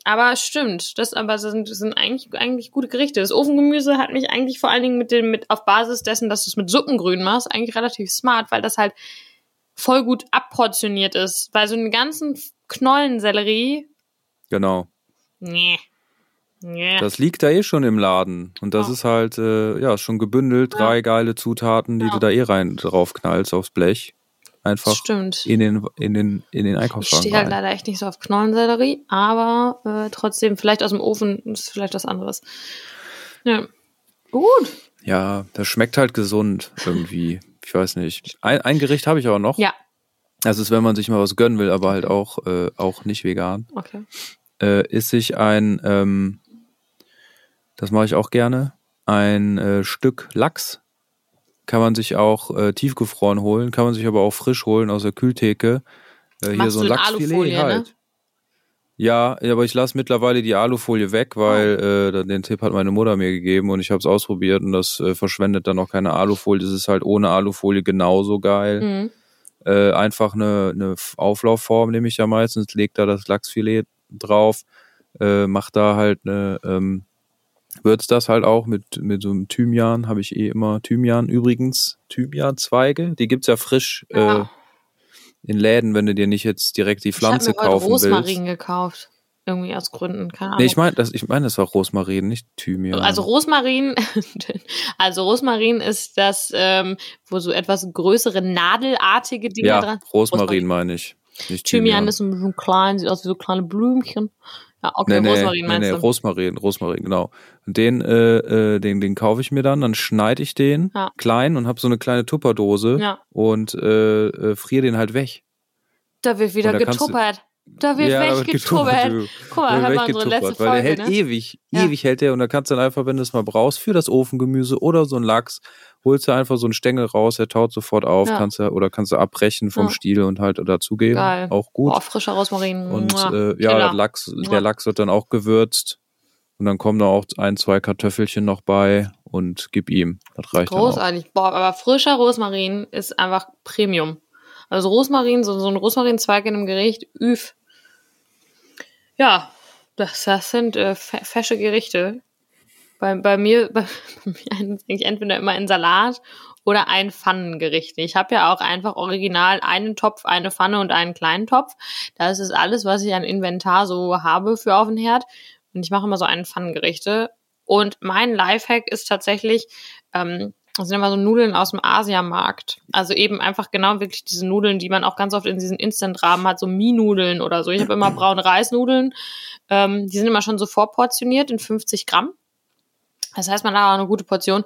Aber stimmt, das aber sind, sind eigentlich, eigentlich gute Gerichte. Das Ofengemüse hat mich eigentlich vor allen Dingen mit dem, mit, auf Basis dessen, dass du es mit Suppengrün machst, eigentlich relativ smart, weil das halt voll gut abportioniert ist. Weil so einen ganzen Knollensellerie, Genau. nee. Nee. Das liegt da eh schon im Laden. Und das Ja. ist halt, äh, ja, schon gebündelt. Ja. Drei geile Zutaten, die Ja. du da eh rein drauf knallst aufs Blech. Einfach Stimmt. in den, in den, in den Ich Einkaufswagen stehe halt leider echt nicht so auf Knollensellerie, aber äh, trotzdem, vielleicht aus dem Ofen ist vielleicht was anderes. Ja. Gut. Ja, das schmeckt halt gesund irgendwie. Ich weiß nicht. Ein, ein Gericht habe ich aber noch. Ja. Das ist, wenn man sich mal was gönnen will, aber halt auch, äh, auch nicht vegan. Okay. Äh, ist sich ein, ähm, das mache ich auch gerne, ein äh, Stück Lachs. Kann man sich auch äh, tiefgefroren holen, kann man sich aber auch frisch holen aus der Kühltheke. Äh, hier so ein Lachsfilet Alufolie, ne? halt. Ja, ja, aber ich lasse mittlerweile die Alufolie weg, weil äh, den Tipp hat meine Mutter mir gegeben und ich habe es ausprobiert und das äh, verschwendet dann auch keine Alufolie. Das ist halt ohne Alufolie genauso geil. Mhm. Äh, einfach eine, eine Auflaufform nehme ich ja meistens, leg da das Lachsfilet drauf, äh, mach da halt eine, ähm, würz das halt auch mit, mit so einem Thymian, habe ich eh immer Thymian übrigens, Thymianzweige, die gibt's ja frisch äh, Ja. in Läden, wenn du dir nicht jetzt direkt die Pflanze ich habe mir kaufen Rosmarin willst. gekauft. Irgendwie aus Gründen, keine Ahnung. Nee, ich meine, das, ich meine, das war Rosmarin, nicht Thymian. Also Rosmarin, also Rosmarin ist das, ähm, wo so etwas größere nadelartige Dinger ja, dran. Rosmarin meine ich. Nicht Thymian Thymian. ist ein bisschen klein, sieht aus wie so kleine Blümchen. Ja, okay, Nee, Rosmarin nee, meinst nee, du? Rosmarin, Rosmarin, genau. Und den, äh, äh, den, den kaufe ich mir dann, dann schneide ich den Ja. klein und habe so eine kleine Tupperdose Ja. und äh, äh, friere den halt weg. Da wird wieder getuppert. Da wird Ja, da wird. Guck mal, wird mal unsere letzte weil der Folge, hält ne? ewig, Ja. ewig hält der und da kannst du dann einfach, wenn du es mal brauchst, für das Ofengemüse oder so ein Lachs, holst du einfach so einen Stängel raus, der taut sofort auf, Ja. kannst du, oder kannst du abbrechen vom Ja. Stiel und halt dazugeben. Geil. Auch gut. Boah, frischer Rosmarin. Und äh, ja, der Lachs, der Lachs wird dann auch gewürzt. Und dann kommen da auch ein, zwei Kartoffelchen noch bei und gib ihm. Das reicht. Großartig. Boah, aber frischer Rosmarin ist einfach Premium. Also Rosmarin, so, so ein Rosmarinzweig in einem Gericht, üf. Ja, das, das sind äh, fe- fesche Gerichte. Bei, bei mir, bei, bei mir eigentlich entweder immer ein Salat oder ein Pfannengericht. Ich habe ja auch einfach original einen Topf, eine Pfanne und einen kleinen Topf. Das ist alles, was ich an Inventar so habe für auf den Herd. Und ich mache immer so einen Pfannengerichte. Und mein Lifehack ist tatsächlich, ähm, das sind immer so Nudeln aus dem Asiamarkt. Also eben einfach genau wirklich diese Nudeln, die man auch ganz oft in diesen Instant-Rahmen hat, so Mie-Nudeln oder so. Ich habe immer braune Reisnudeln. Ähm, die sind immer schon so vorportioniert in 50 Gramm. Das heißt, man hat auch eine gute Portion.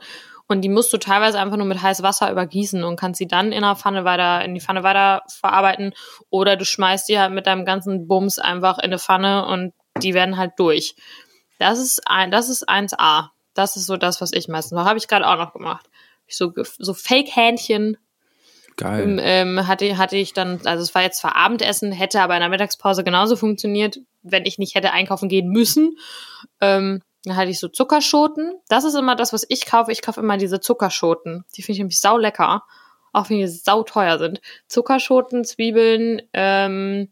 Und die musst du teilweise einfach nur mit heißem Wasser übergießen und kannst sie dann in der Pfanne weiter, in die Pfanne weiter verarbeiten. Oder du schmeißt die halt mit deinem ganzen Bums einfach in eine Pfanne und die werden halt durch. Das ist ein, das ist 1A. Das ist so das, was ich meistens mache. Habe ich gerade auch noch gemacht. So, so Fake-Hähnchen Geil. ähm, hatte, hatte ich dann, also es war jetzt zwar Abendessen, hätte aber in der Mittagspause genauso funktioniert, wenn ich nicht hätte einkaufen gehen müssen. Ähm, dann hatte ich so Zuckerschoten. Das ist immer das, was ich kaufe. Ich kaufe immer diese Zuckerschoten. Die finde ich nämlich sau lecker. Auch wenn die sau teuer sind. Zuckerschoten, Zwiebeln, ähm,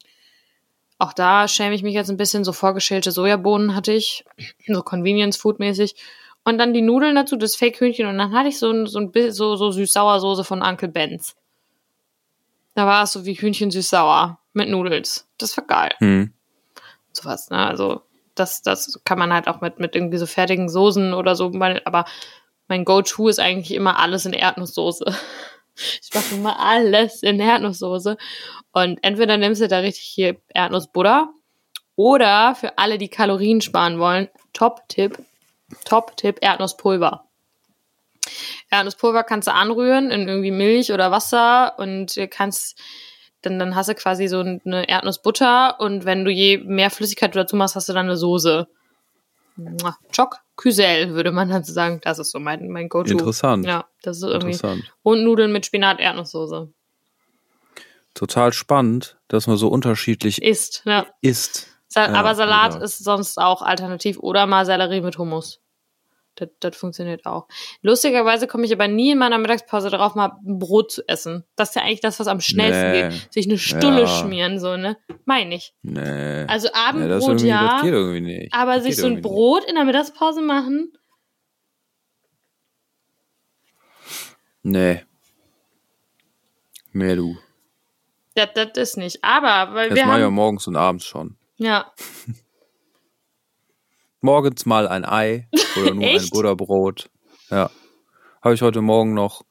auch da schäme ich mich jetzt ein bisschen. So vorgeschälte Sojabohnen hatte ich. So Convenience-Food-mäßig. Und dann die Nudeln dazu, das Fake-Hühnchen. Und dann hatte ich so ein, so ein bisschen so, so süß-sauer-Soße von Uncle Ben's. Da war es so wie Hühnchen süß-sauer mit Nudels. Das war geil. Hm. Sowas, ne? Also, das, das kann man halt auch mit, mit irgendwie so fertigen Soßen oder so. Aber mein Go-To ist eigentlich immer alles in Erdnusssoße. Ich mache immer alles in Erdnusssoße. Und entweder nimmst du da richtig hier Erdnussbutter oder für alle, die Kalorien sparen wollen, Top-Tipp, Top-Tipp, Erdnusspulver. Erdnusspulver kannst du anrühren in irgendwie Milch oder Wasser und kannst dann, dann hast du quasi so eine Erdnussbutter und wenn du je mehr Flüssigkeit dazu machst, hast du dann eine Soße. Choc Cusel, würde man dann sagen. Das ist so mein, mein Go-To. Interessant. Ja, das ist irgendwie. Interessant. Und Nudeln mit Spinat-Erdnusssoße. Total spannend, dass man so unterschiedlich Ist, ja. isst. Sa Ja, aber Salat ja. ist sonst auch alternativ. Oder mal Sellerie mit Hummus. Das, das funktioniert auch. Lustigerweise komme ich aber nie in meiner Mittagspause darauf, mal ein Brot zu essen. Das ist ja eigentlich das, was am schnellsten Nee. geht. Sich eine Stulle Ja. schmieren, so, ne? Meine ich. Nee. Also das, Abendbrot irgendwie, ja, das nicht. aber Das sich so ein Brot in der Mittagspause machen, Nicht. Nee. Nee, du. das, das ist nicht. Aber, weil Das wir mache ich ja morgens und abends schon. Ja, Morgens mal ein Ei oder nur ein? Butterbrot. Ja. Habe ich heute Morgen noch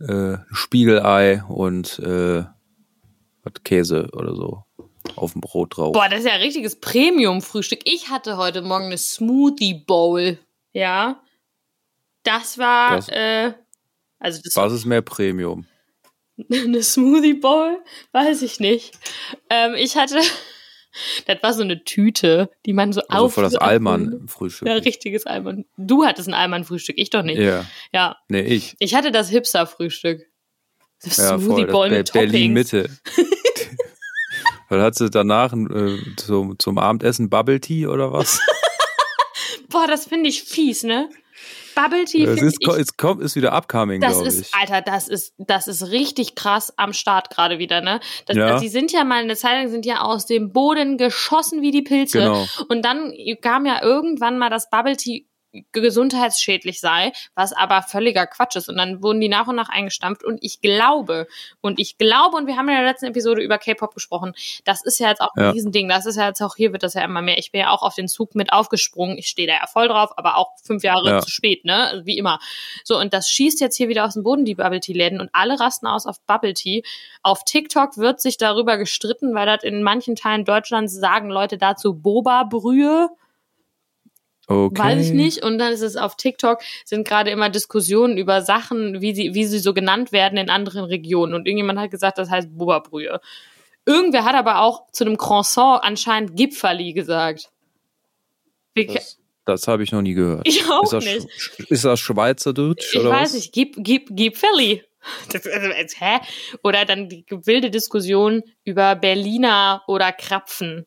äh, ein Spiegelei und äh, was Käse oder so auf dem Brot drauf. Boah, das ist ja ein richtiges Premium-Frühstück. Ich hatte heute Morgen eine Smoothie Bowl. Ja. Das war, Das- äh, also das Was ist mehr Premium? eine Smoothie Bowl? Weiß ich nicht. Ähm, ich hatte, das war so eine Tüte, die man so Also auf. voll das Allmann-Frühstück. Ja, richtiges Allmann. Du hattest ein Allmann-Frühstück, ich doch nicht. Ja. Ja. Nee, ich. Ich hatte das Hipster-Frühstück. Ja, Smoothie voll. Das Bowl Be mit Toppings. Berlin-Mitte. Weil hat sie danach äh, zum, zum Abendessen Bubble Tea oder was? Boah, das finde ich fies, ne? Bubble Tea Das ist, ich ist, kommt, ist wieder upcoming, Das ist, ich. Alter, das ist, das ist richtig krass am Start gerade wieder, ne? Das, Ja. das, die sind ja mal eine Zeit lang sind ja aus dem Boden geschossen wie die Pilze. Genau. Und dann kam ja irgendwann mal das Bubble Tea gesundheitsschädlich sei, was aber völliger Quatsch ist. Und dann wurden die nach und nach eingestampft. Und ich glaube, und ich glaube, und wir haben in der letzten Episode über K-Pop gesprochen, das ist ja jetzt auch ein Ja. Riesending. Das ist ja jetzt auch, hier wird das ja immer mehr. Ich bin ja auch auf den Zug mit aufgesprungen. Ich stehe da ja voll drauf, aber auch fünf Jahre Ja. zu spät, ne? Also Wie immer. So, und das schießt jetzt hier wieder aus dem Boden, die Bubble Tea-Läden. Und alle rasten aus auf Bubble Tea. Auf TikTok wird sich darüber gestritten, weil das in manchen Teilen Deutschlands sagen Leute dazu Boba-Brühe. Okay. Weiß ich nicht. Und dann ist es auf TikTok, sind gerade immer Diskussionen über Sachen, wie sie, wie sie so genannt werden in anderen Regionen. Und irgendjemand hat gesagt, das heißt Boba-Brühe. Irgendwer hat aber auch zu dem Croissant anscheinend Gipferli gesagt. Wir- Das, das habe ich noch nie gehört. ich auch ist, das, nicht. Ist das Schweizerdeutsch Ich oder weiß was? nicht, Gip, Gip, Gipfelli. Das, also, als, hä? Oder dann die wilde Diskussion über Berliner oder Krapfen.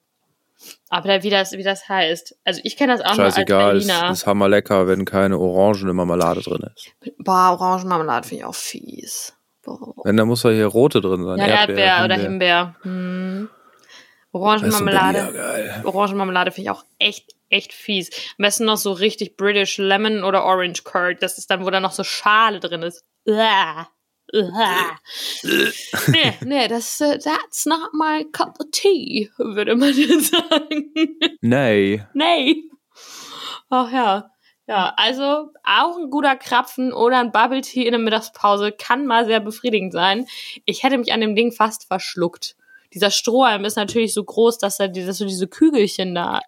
Aber wie das, wie das heißt. Also ich kenne das auch Scheißegal, nur als ist, Berliner. ist hammerlecker, wenn keine Orangen in Marmelade drin ist. Boah, Orangenmarmelade finde ich auch fies. Boah. Wenn, dann muss da hier rote drin sein. Ja, Erdbeer, oder Himbeer. Himbeer. Hm. Orangenmarmelade. Orangenmarmelade finde ich auch echt, echt fies. Am besten noch so richtig British Lemon oder Orange Curd. Das ist dann, wo da noch so Schale drin ist. Uah. Nee, nee, das, äh, that's not my cup of tea, würde man sagen. Nee. nee. Ach ja. Ja, also auch ein guter Krapfen oder ein Bubble Tea in der Mittagspause kann mal sehr befriedigend sein. Ich hätte mich an dem Ding fast verschluckt. Dieser Strohhalm ist natürlich so groß, dass, er, dass du diese Kügelchen da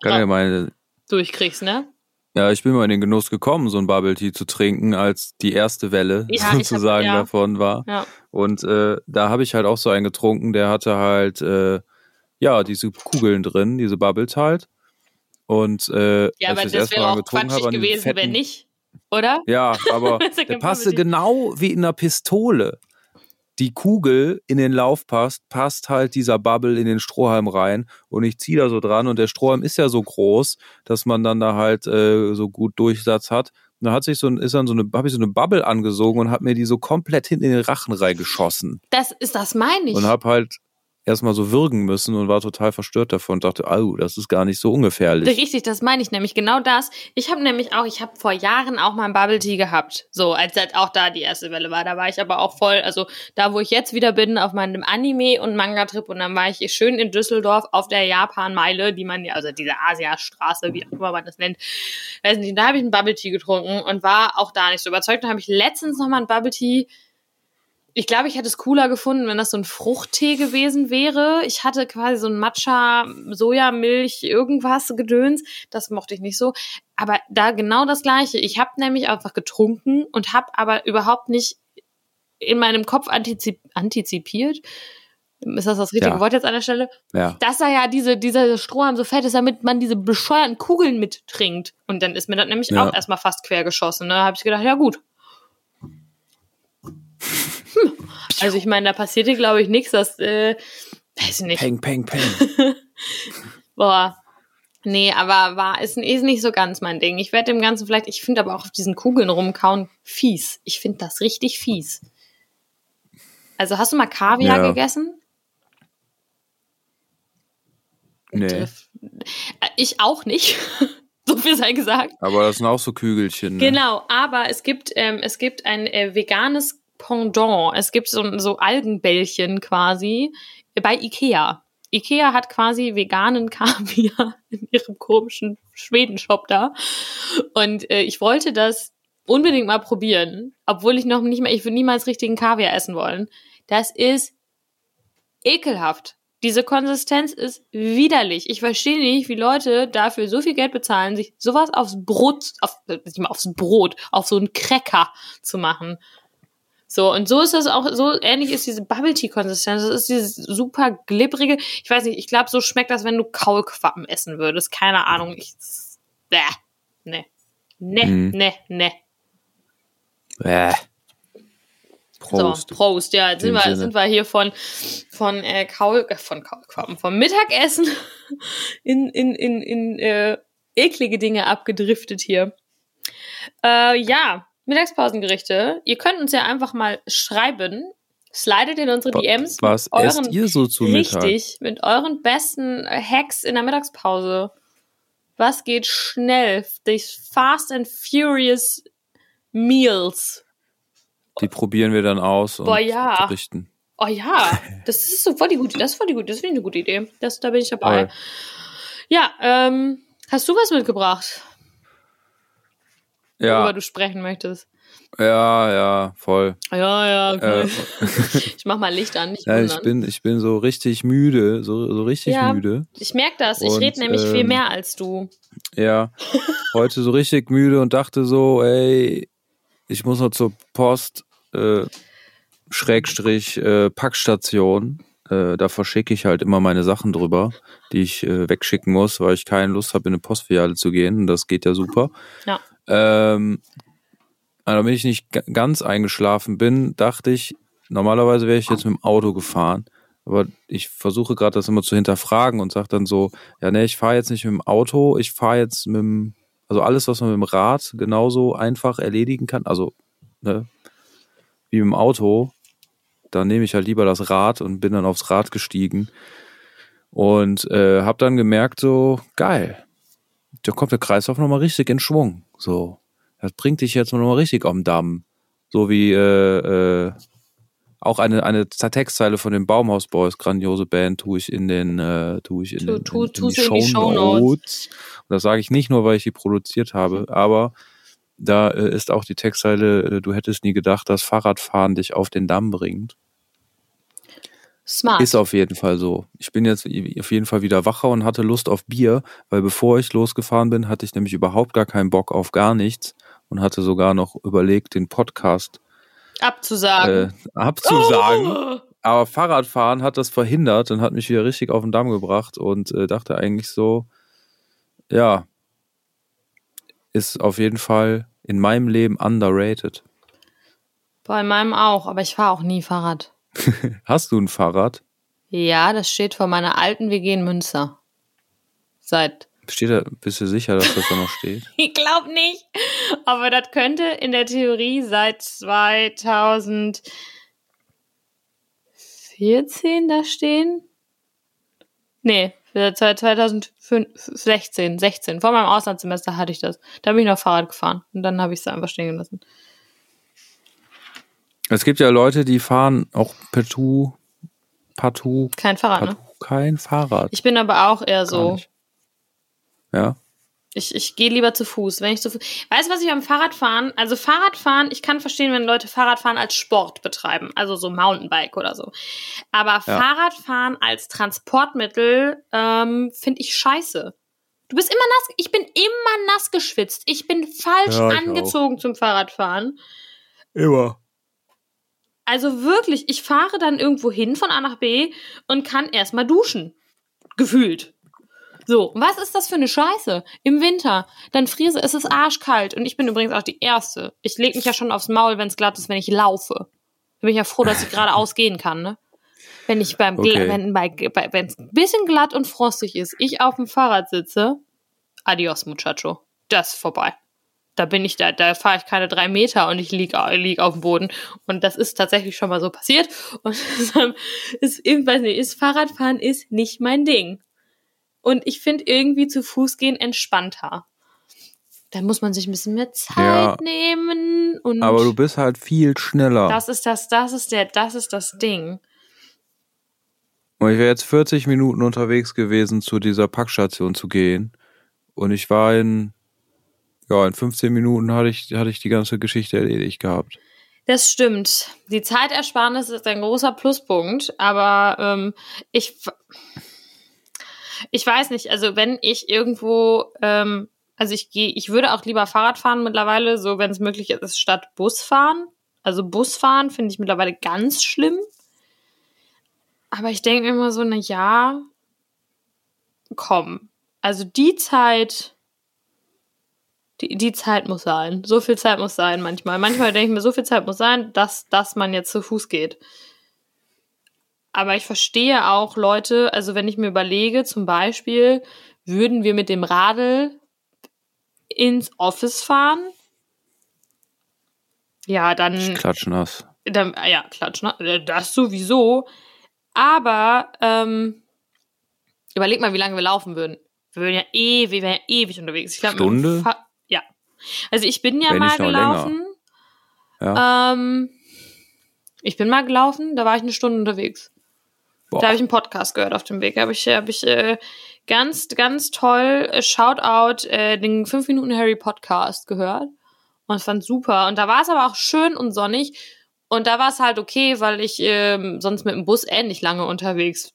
durchkriegst, ne? Ja, ich bin mal in den Genuss gekommen, so ein Bubble Tea zu trinken, als die erste Welle Ja, ich hab- sozusagen ja. davon war. Ja. Und äh, da habe ich halt auch so einen getrunken, der hatte halt, äh, ja, diese Kugeln drin, diese Bubbles halt. Und äh, Ja, aber ich das erste wäre auch getrunken quatschig gewesen, fetten, wenn nicht. oder? Ja, aber Das der passte genau wie in einer Pistole. Die Kugel in den Lauf passt, passt halt dieser Bubble in den Strohhalm rein und ich ziehe da so dran und der Strohhalm ist ja so groß, dass man dann da halt äh, so gut Durchsatz hat. Und dann hat sich so ein, ist dann so eine, habe ich so eine Bubble angesogen und habe mir die so komplett hinten in den Rachen reingeschossen Das ist, das meine ich. und habe halt erstmal so würgen müssen und war total verstört davon und dachte, au, das ist gar nicht so ungefährlich. Richtig, das meine ich nämlich genau das. Ich habe nämlich auch, ich habe vor Jahren auch mal einen Bubble Tea gehabt. So, als halt auch da die erste Welle war, da war ich aber auch voll, also da, wo ich jetzt wieder bin, auf meinem Anime- und Manga-Trip und dann war ich schön in Düsseldorf auf der Japan-Meile, die man ja, also diese Asiastraße, wie auch immer man das nennt. Weiß nicht, da habe ich einen Bubble Tea getrunken und war auch da nicht so überzeugt. Dann habe ich letztens noch mal einen Bubble Tea ich glaube, ich hätte es cooler gefunden, wenn das so ein Fruchttee gewesen wäre. Ich hatte quasi so ein Matcha, Sojamilch, irgendwas Gedöns. Das mochte ich nicht so. Aber da genau das Gleiche. Ich habe nämlich einfach getrunken und habe aber überhaupt nicht in meinem Kopf antizip antizipiert. Ist das das richtige Ja. Wort jetzt an der Stelle? Ja. Dass da ja diese, dieser Strohhalm so fett ist, damit man diese bescheuerten Kugeln mittrinkt. Und dann ist mir das nämlich Ja. auch erstmal fast quer geschossen. Ne? Da habe ich gedacht, ja gut. Also ich meine, da passierte, glaube ich, nichts, das, äh, weiß ich nicht. Peng, peng, peng. Boah. Nee, aber war, ist, ist nicht so ganz mein Ding. Ich werde dem Ganzen vielleicht, ich finde aber auch auf diesen Kugeln rumkauen fies. Ich finde das richtig fies. Also hast du mal Kaviar Ja. gegessen? Nee. Äh, Ich auch nicht. so viel sei gesagt. Aber das sind auch so Kügelchen. Ne? Genau, aber es gibt, ähm, es gibt ein äh, veganes Pendant. Es gibt so, so Algenbällchen quasi bei Ikea. Ikea hat quasi veganen Kaviar in ihrem komischen Schwedenshop da. Und äh, ich wollte das unbedingt mal probieren, obwohl ich noch nicht mal, ich würde niemals richtigen Kaviar essen wollen. Das ist ekelhaft. Diese Konsistenz ist widerlich. Ich verstehe nicht, wie Leute dafür so viel Geld bezahlen, sich sowas aufs Brot, auf, nicht mal aufs Brot, auf so einen Cracker zu machen. So, und so ist das auch, so ähnlich ist diese Bubble Tea Konsistenz. Das ist dieses super glibbrige. Ich weiß nicht, ich glaube, so schmeckt das, wenn du Kaulquappen essen würdest. Keine Ahnung. Ich, bäh, ne. Ne, Mhm. ne, ne. Bäh. Prost. So, Prost, ja, jetzt sind wir, sind wir hier von, von, äh, Kaul, äh, von Kaulquappen, vom Mittagessen in, in, in, in äh, eklige Dinge abgedriftet hier. Äh, ja, Mittagspausengerichte. Ihr könnt uns ja einfach mal schreiben. Slidet in unsere DMs. Was mit esst ihr so zu Mittag? Richtig, mit euren besten äh, Hacks in der Mittagspause. Was geht schnell? Die Fast and Furious Meals. Die probieren wir dann aus und Boah, ja. berichten. Oh ja, das ist so voll die gute, das ist voll die gute, das finde ich eine gute Idee. Das, da bin ich dabei. Voll. Ja, ähm, hast du was mitgebracht, worüber Ja, du sprechen möchtest? ja, ja, voll. Ja, ja, okay. Äh, ich mach mal Licht an, nicht ja, ich bin, ich bin so richtig müde, so, so richtig Ja. müde. Ich merke das, ich rede nämlich viel ähm, mehr als du. Ja, heute so richtig müde und dachte so, ey, ich muss noch zur Post, äh, Schrägstrich, äh, Packstation. Äh, da verschicke ich halt immer meine Sachen drüber, die ich äh, wegschicken muss, weil ich keine Lust habe, in eine Postfiliale zu gehen. Und das geht ja super. Ja. Ähm, aber damit ich nicht ga- ganz eingeschlafen bin, dachte ich, normalerweise wäre ich jetzt mit dem Auto gefahren. Aber ich versuche gerade das immer zu hinterfragen und sage dann so, ja, nee, ich fahre jetzt nicht mit dem Auto, ich fahre jetzt mit dem, also alles, was man mit dem Rad genauso einfach erledigen kann, also ne, wie mit dem Auto, dann nehme ich halt lieber das Rad und bin dann aufs Rad gestiegen und äh, habe dann gemerkt, so geil, da kommt der Kreislauf nochmal richtig in Schwung. So, das bringt dich jetzt nochmal richtig am Damm. So wie äh, äh, auch eine, eine Textzeile von den Baumhaus Boys, grandiose Band, tue ich in den, äh, tue ich in, Tu- den, tu- in, in die, in die Shownotes. Shownotes. Und das sage ich nicht nur, weil ich die produziert habe, aber da äh, ist auch die Textzeile, äh, du hättest nie gedacht, dass Fahrradfahren dich auf den Damm bringt. Smart. Ist auf jeden Fall so. Ich bin jetzt auf jeden Fall wieder wacher und hatte Lust auf Bier, weil bevor ich losgefahren bin, hatte ich nämlich überhaupt gar keinen Bock auf gar nichts und hatte sogar noch überlegt, den Podcast äh, Abzusagen. abzusagen. Oh! Aber Fahrradfahren hat das verhindert und hat mich wieder richtig auf den Damm gebracht und äh, dachte eigentlich so, ja, ist auf jeden Fall in meinem Leben underrated. Bei meinem auch, aber ich fahre auch nie Fahrrad. Hast du ein Fahrrad? Ja, das steht vor meiner alten WG in Münster. Seit. Steht da, bist du sicher, dass das da noch steht? Ich glaube nicht. Aber das könnte in der Theorie seit 2014 da stehen. Nee, seit 2016, 16. Vor meinem Auslandssemester hatte ich das. Da bin ich noch Fahrrad gefahren. Und dann habe ich es einfach stehen gelassen. Es gibt ja Leute, die fahren auch partout, partout, Kein Fahrrad, ne? partout kein Fahrrad. Ich bin aber auch eher so. Ja. Ich, ich gehe lieber zu Fuß. Wenn ich zu Fuß. Weißt du, was ich am Fahrradfahren? Also Fahrradfahren, ich kann verstehen, wenn Leute Fahrradfahren als Sport betreiben, also so Mountainbike oder so. Aber Fahrradfahren als Transportmittel ähm, finde ich scheiße. Du bist immer nass. Ich bin immer nass geschwitzt. Ich bin falsch Ja, ich angezogen zum Fahrradfahren. Immer. Also wirklich, ich fahre dann irgendwo hin von A nach B und kann erstmal duschen. Gefühlt. So, was ist das für eine Scheiße? Im Winter, dann friere es ist arschkalt und ich bin übrigens auch die Erste. Ich lege mich ja schon aufs Maul, wenn es glatt ist, wenn ich laufe. Da bin ich ja froh, dass ich geradeaus gehen kann, ne? Wenn ich beim, Okay. wenn bei, bei, wenn es ein bisschen glatt und frostig ist, ich auf dem Fahrrad sitze, adios muchacho, das ist vorbei. Da bin ich da, da fahre ich keine drei Meter und ich lieg, lieg auf dem Boden. Und das ist tatsächlich schon mal so passiert. Und deshalb ist, ich weiß nicht, ist Fahrradfahren ist nicht mein Ding. Und ich finde irgendwie zu Fuß gehen entspannter. Da muss man sich ein bisschen mehr Zeit Ja. nehmen und Aber du bist halt viel schneller. das ist das, das ist der, das ist das Ding. Und ich wäre jetzt 40 Minuten unterwegs gewesen, zu dieser Packstation zu gehen. Und ich war in, ja, in 15 Minuten hatte ich, hatte ich die ganze Geschichte erledigt gehabt. Das stimmt. Die Zeitersparnis ist ein großer Pluspunkt, aber ähm, ich, ich weiß nicht, also wenn ich irgendwo, ähm, also ich gehe, ich würde auch lieber Fahrrad fahren mittlerweile, so wenn es möglich ist, statt Bus fahren. Also Busfahren finde ich mittlerweile ganz schlimm. Aber ich denke immer so, na ja, komm. Also die Zeit, die, die Zeit muss sein. So viel Zeit muss sein manchmal. Manchmal denke ich mir, so viel Zeit muss sein, dass, dass man jetzt zu Fuß geht. Aber ich verstehe auch Leute, also wenn ich mir überlege, zum Beispiel, würden wir mit dem Radl ins Office fahren? Ja, dann Ich klatsch nass. dann, ah ja, klatsch? Äh, Das sowieso. Aber ähm, überleg mal, wie lange wir laufen würden. Wir würden ja ewig, wir wären ja ewig unterwegs. Ich glaub, Stunde? Also ich bin ja Wenn mal gelaufen. Ja. Ähm, ich bin mal gelaufen, da war ich eine Stunde unterwegs. Boah. Da habe ich einen Podcast gehört auf dem Weg. Da habe ich, hab ich äh, ganz, ganz toll äh, Shoutout äh, den 5 Minuten Harry Podcast gehört. Und fand super. Und da war es aber auch schön und sonnig. Und da war es halt okay, weil ich ähm, sonst mit dem Bus ähnlich lange unterwegs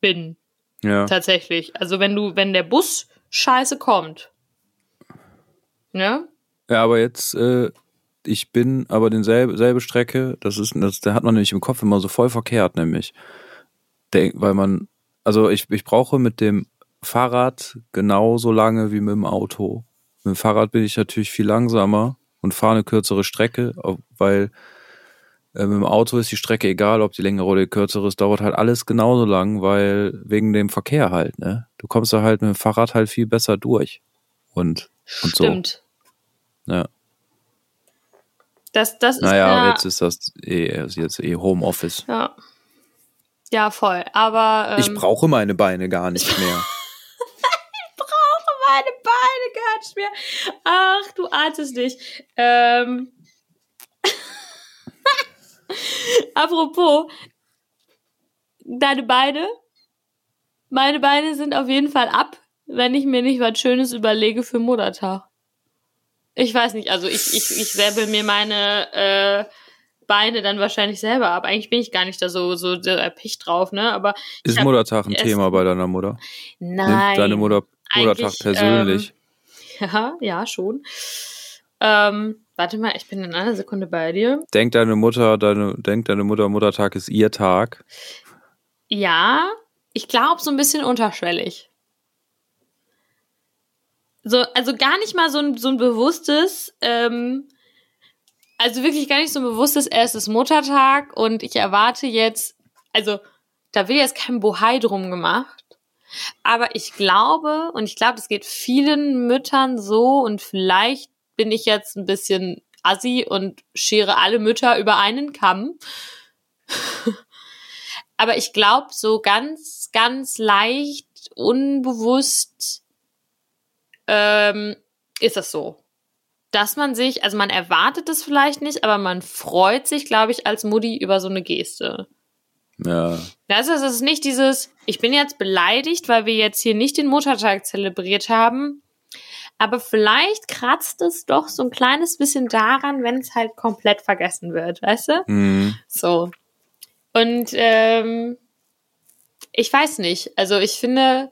bin. ja. Tatsächlich. Also wenn du, wenn der Bus scheiße kommt. Ne? Ja, aber jetzt, äh, ich bin aber denselbe selbe Strecke, das ist, das, da hat man nämlich im Kopf immer so voll verkehrt, nämlich. Denk, weil man, also ich, ich brauche mit dem Fahrrad genauso lange wie mit dem Auto. Mit dem Fahrrad bin ich natürlich viel langsamer und fahre eine kürzere Strecke, weil äh, mit dem Auto ist die Strecke egal, ob die längere oder die kürzere ist, dauert halt alles genauso lang, weil wegen dem Verkehr halt, ne? Du kommst da halt mit dem Fahrrad halt viel besser durch. Und, und so. Ja. Das, das ist Naja, ja, jetzt ist das eh, ist jetzt eh Homeoffice. ja. Ja, voll. Aber ähm, Ich brauche meine Beine gar nicht mehr. brauche meine Beine gar nicht mehr. Ach, du es nicht. Ähm. Apropos, deine Beine. Meine Beine sind auf jeden Fall ab, wenn ich mir nicht was Schönes überlege für Muttertag. Ich weiß nicht, also ich, ich, ich säbel mir meine äh, Beine dann wahrscheinlich selber ab. Eigentlich bin ich gar nicht da so, so erpicht drauf, ne? Aber Ist hab Muttertag ein Thema bei deiner Mutter? nein. Deine Mutter Muttertag Eigentlich, persönlich? Ja, ja, schon. Ähm, warte mal, ich bin in einer Sekunde bei dir. denkt deine Mutter, deine, denkt deine Mutter, Muttertag ist ihr Tag? Ja, ich glaube so ein bisschen unterschwellig. So, also gar nicht mal so ein, so ein bewusstes, ähm, also wirklich gar nicht so ein bewusstes, es ist Muttertag und ich erwarte jetzt, also da will jetzt kein Bohai drum gemacht. Aber ich glaube, und ich glaube, das geht vielen Müttern so, und vielleicht bin ich jetzt ein bisschen assi und schere alle Mütter über einen Kamm. Aber ich glaube, so ganz, ganz leicht, unbewusst ähm, ist das so. Dass man sich, also man erwartet es vielleicht nicht, aber man freut sich, glaube ich, als Mutti über so eine Geste. Ja. Das ist, das ist nicht dieses, ich bin jetzt beleidigt, weil wir jetzt hier nicht den Muttertag zelebriert haben. Aber vielleicht kratzt es doch so ein kleines bisschen daran, wenn es halt komplett vergessen wird, weißt du? Mhm. So. Und ähm, ich weiß nicht. Also ich finde,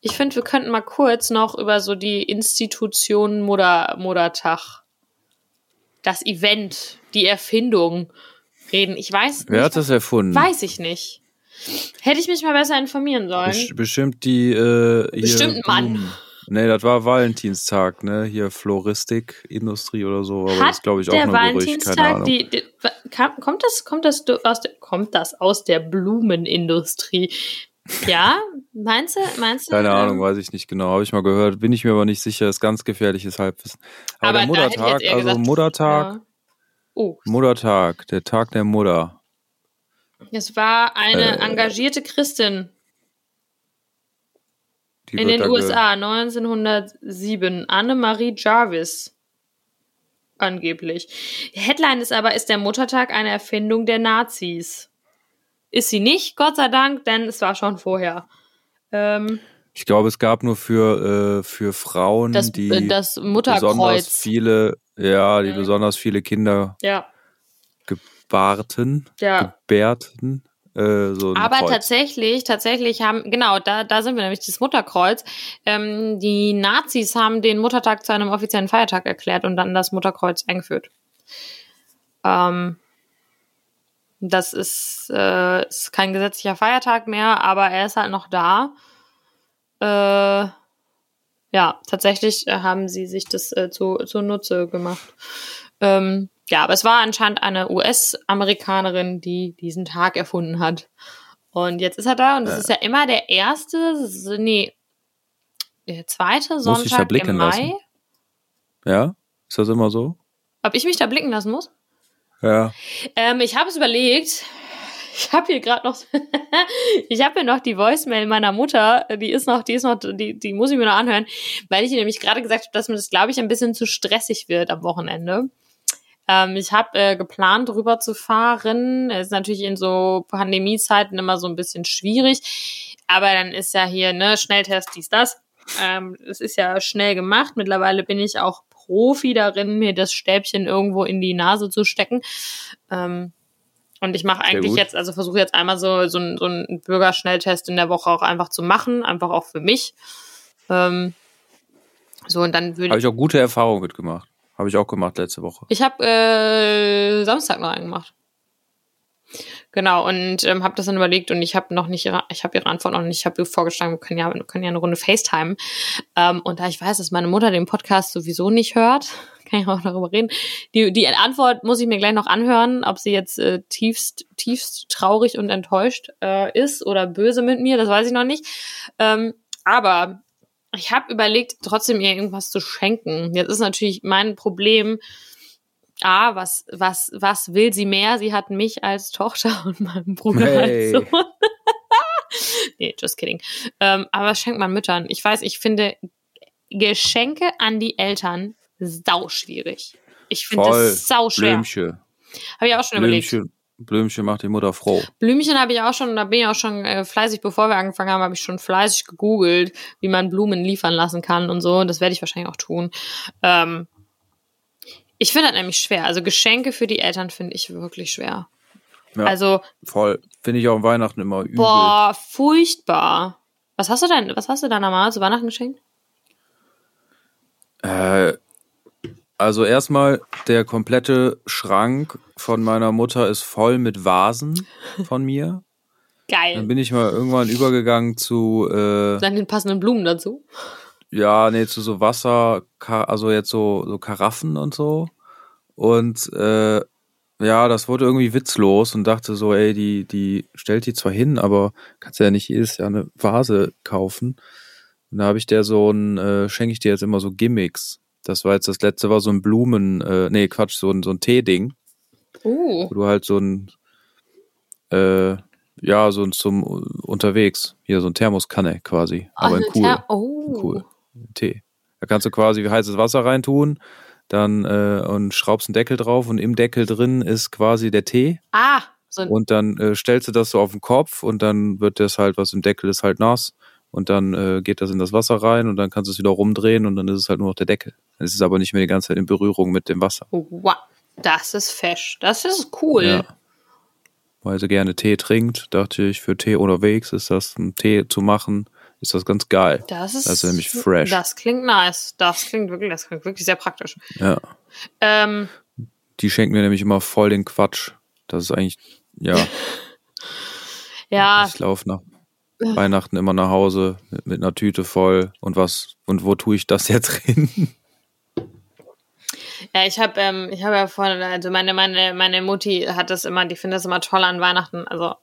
ich finde, wir könnten mal kurz noch über so die Institution Mutter, Muttertag, das Event, die Erfindung reden. Ich weiß nicht. Wer hat das erfunden? Weiß ich nicht. Hätte ich mich mal besser informieren sollen. Best- bestimmt die äh, hier Bestimmt ein Mann. Nee, das war Valentinstag, ne? Hier Floristik, Industrie oder so, aber das Hat ist glaube ich auch der nur Gerücht, Valentinstag Ahnung. die, die kommt das kommt das aus der, kommt das aus der Blumenindustrie? Ja, meinst du meinst du? keine ähm, Ahnung, weiß ich nicht genau, habe ich mal gehört, bin ich mir aber nicht sicher, ist ganz gefährliches Halbwissen. Aber, Aber der Muttertag, also gesagt, Muttertag, Ja. Oh, Muttertag, der Tag der Mutter. es war eine Äh, engagierte Christin in den USA 1907, Anne-Marie Jarvis. Angeblich. Headline ist aber, ist der Muttertag eine Erfindung der Nazis? Ist sie nicht, Gott sei Dank, denn es war schon vorher. Ähm, Ich glaube, es gab nur für, äh, für Frauen, das, die äh, das besonders viele, ja, die Mhm. besonders viele Kinder Ja, gebarten, ja. gebärten. Äh, so Aber Kreuz. tatsächlich, tatsächlich haben, genau, da, da sind wir nämlich, das Mutterkreuz. Ähm, die Nazis haben den Muttertag zu einem offiziellen Feiertag erklärt und dann das Mutterkreuz eingeführt. Ähm, das ist, äh, ist kein gesetzlicher Feiertag mehr, aber er ist halt noch da. Äh, ja, tatsächlich äh, haben sie sich das äh, zu, zunutze gemacht. Ähm, ja, aber es war anscheinend eine US-Amerikanerin, die diesen Tag erfunden hat. Und jetzt ist er da und das ist ja immer der erste, nee, der zweite Muss ich da Sonntag blicken im Mai. lassen? Ja? Ist das immer so? Ob ich mich da blicken lassen muss? Ja. Ähm, ich habe es überlegt. Ich habe hier gerade noch, ich habe hier noch die Voicemail meiner Mutter. Die ist noch, die ist noch, die, die muss ich mir noch anhören, weil ich ihr nämlich gerade gesagt habe, dass mir das, glaube ich, ein bisschen zu stressig wird am Wochenende. Ähm, ich habe äh, geplant, rüber zu fahren. Ist natürlich in so Pandemiezeiten immer so ein bisschen schwierig. Aber dann ist ja hier, ne, Schnelltest, dies, das. Ähm, es ist ja schnell gemacht. Mittlerweile bin ich auch Profi darin, mir das Stäbchen irgendwo in die Nase zu stecken. Ähm, und ich mache eigentlich jetzt, also versuche jetzt einmal so, so, so einen Bürgerschnelltest in der Woche auch einfach zu machen, einfach auch für mich. Ähm, so, und dann würde Habe ich auch gute Erfahrungen mitgemacht. Habe ich auch gemacht letzte Woche. ich habe äh, Samstag noch einen gemacht. Genau, und ähm, habe das dann überlegt und ich habe noch nicht, ihre, ich habe ihre Antwort noch nicht, ich habe ihr vorgeschlagen, wir können ja, wir können ja eine Runde FaceTime. Ähm, und da ich weiß, dass meine Mutter den Podcast sowieso nicht hört, kann ich auch darüber reden. Die, die Antwort muss ich mir gleich noch anhören, ob sie jetzt äh, tiefst, tiefst traurig und enttäuscht äh, ist oder böse mit mir, das weiß ich noch nicht. Ähm, aber ich habe überlegt, trotzdem ihr irgendwas zu schenken. Jetzt ist natürlich mein Problem, A, was, was, was will sie mehr? Sie hat mich als Tochter und meinen Bruder Hey. als Sohn. nee, just kidding. Ähm, aber was schenkt man Müttern? Ich weiß, ich finde Geschenke an die Eltern sau schwierig. Ich finde das sau schwer. Blümchen. Habe ich auch schon überlegt. Blümchen. Blümchen macht die Mutter froh. Blümchen habe ich auch schon, da bin ich auch schon äh, fleißig, bevor wir angefangen haben, habe ich schon fleißig gegoogelt, wie man Blumen liefern lassen kann und so. Das werde ich wahrscheinlich auch tun. Ähm, ich finde das nämlich schwer. Also Geschenke für die Eltern finde ich wirklich schwer. Ja. Also, Voll. Finde ich auch Weihnachten immer übel. boah, furchtbar. Was hast du denn, was hast du deiner Mama zu Weihnachten geschenkt? Äh, also erstmal, der komplette Schrank von meiner Mutter ist voll mit Vasen von mir. Dann Geil. bin ich mal irgendwann übergegangen zu, äh, Dann den passenden Blumen dazu. Ja, nee, zu so Wasser, also jetzt so, so Karaffen und so. Und äh, ja, das wurde irgendwie witzlos und dachte so, ey, die, die stellt die zwar hin, aber kannst ja nicht jedes Jahr eine Vase kaufen. Und da habe ich der so ein, äh, schenke ich dir jetzt immer so Gimmicks. Das war jetzt das letzte, war so ein Blumen, äh, nee, Quatsch, so ein, so ein Tee-Ding. Uh. Wo du halt so ein, äh, ja, so ein zum unterwegs. Hier so ein Thermoskanne quasi. Aber in cool. Oh. Cool. Tee. Da kannst du quasi heißes Wasser reintun, dann äh, und schraubst einen Deckel drauf und im Deckel drin ist quasi der Tee Ah, so und dann äh, stellst du das so auf den Kopf und dann wird das halt, was im Deckel ist, halt nass und dann äh, geht das in das Wasser rein und dann kannst du es wieder rumdrehen und dann ist es halt nur noch der Deckel. Es ist aber nicht mehr die ganze Zeit in Berührung mit dem Wasser. wow. Das ist fesch. Das ist cool. Ja. Weil sie gerne Tee trinkt, dachte ich, für Tee unterwegs ist das, einen Tee zu machen, ist das ganz geil. Das ist, Das ist nämlich fresh. Das klingt nice. Das klingt wirklich, das klingt wirklich sehr praktisch. Ja. Ähm, Die schenken mir nämlich immer voll den Quatsch. Das ist eigentlich, ja, ja, ich laufe nach Weihnachten immer nach Hause mit, mit einer Tüte voll und was, und wo tue ich das jetzt hin? ja, ich habe, ähm, ich habe ja vorhin, also meine, meine, meine Mutti hat das immer, die findet das immer toll an Weihnachten, also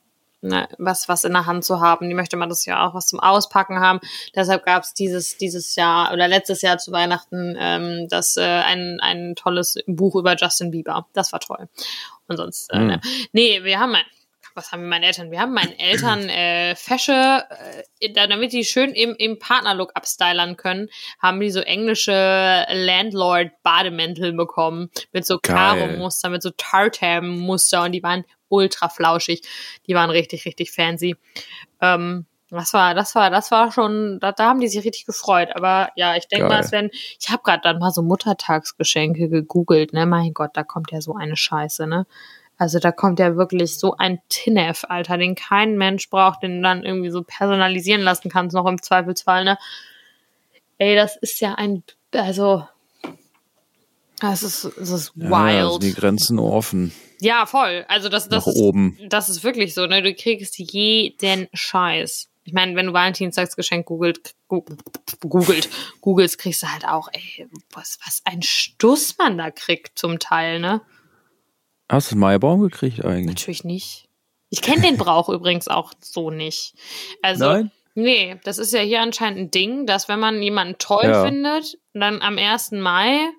ne, was, was in der Hand zu haben. Die möchte man das ja auch was zum Auspacken haben. Deshalb gab es dieses, dieses Jahr oder letztes Jahr zu Weihnachten ähm, das äh, ein, ein tolles Buch über Justin Bieber. Das war toll. Und sonst, äh, Mhm. ne. nee, wir haben ein, was haben wir meinen Eltern? Wir haben meinen Eltern äh, Fesche, äh, da- damit die schön im, im Partnerlook abstylern können, haben die so englische Landlord-Bademäntel bekommen. Mit so. Karo-Muster, mit so Tartan-Muster und die waren ultra flauschig. Die waren richtig, richtig fancy. Ähm, das war, das war, das war schon, da, da haben die sich richtig gefreut. Aber ja, ich denke mal, es werden, ich habe gerade dann mal so Muttertagsgeschenke gegoogelt, ne? Mein Gott, da kommt ja so eine Scheiße, ne? Also da kommt ja wirklich so ein Tinnef, Alter, den kein Mensch braucht, den du dann irgendwie so personalisieren lassen kannst, noch im Zweifelsfall, ne? Ey, das ist ja ein, also, das ist, das ist Ja, wild. sind die Grenzen offen. Ja, voll. Also das, das Nach ist, oben. das ist wirklich so, ne? Du kriegst jeden Scheiß. Ich meine, wenn du Valentinstagsgeschenk googelt, googelt, googelst, kriegst du halt auch, ey, was, was ein Stuss man da kriegt zum Teil, ne? Hast du einen Maibaum gekriegt eigentlich? Natürlich nicht. Ich kenne den Brauch übrigens auch so nicht. Also, Nein? nee, das ist ja hier anscheinend ein Ding, dass wenn man jemanden toll Ja. findet, dann am 1. Mai,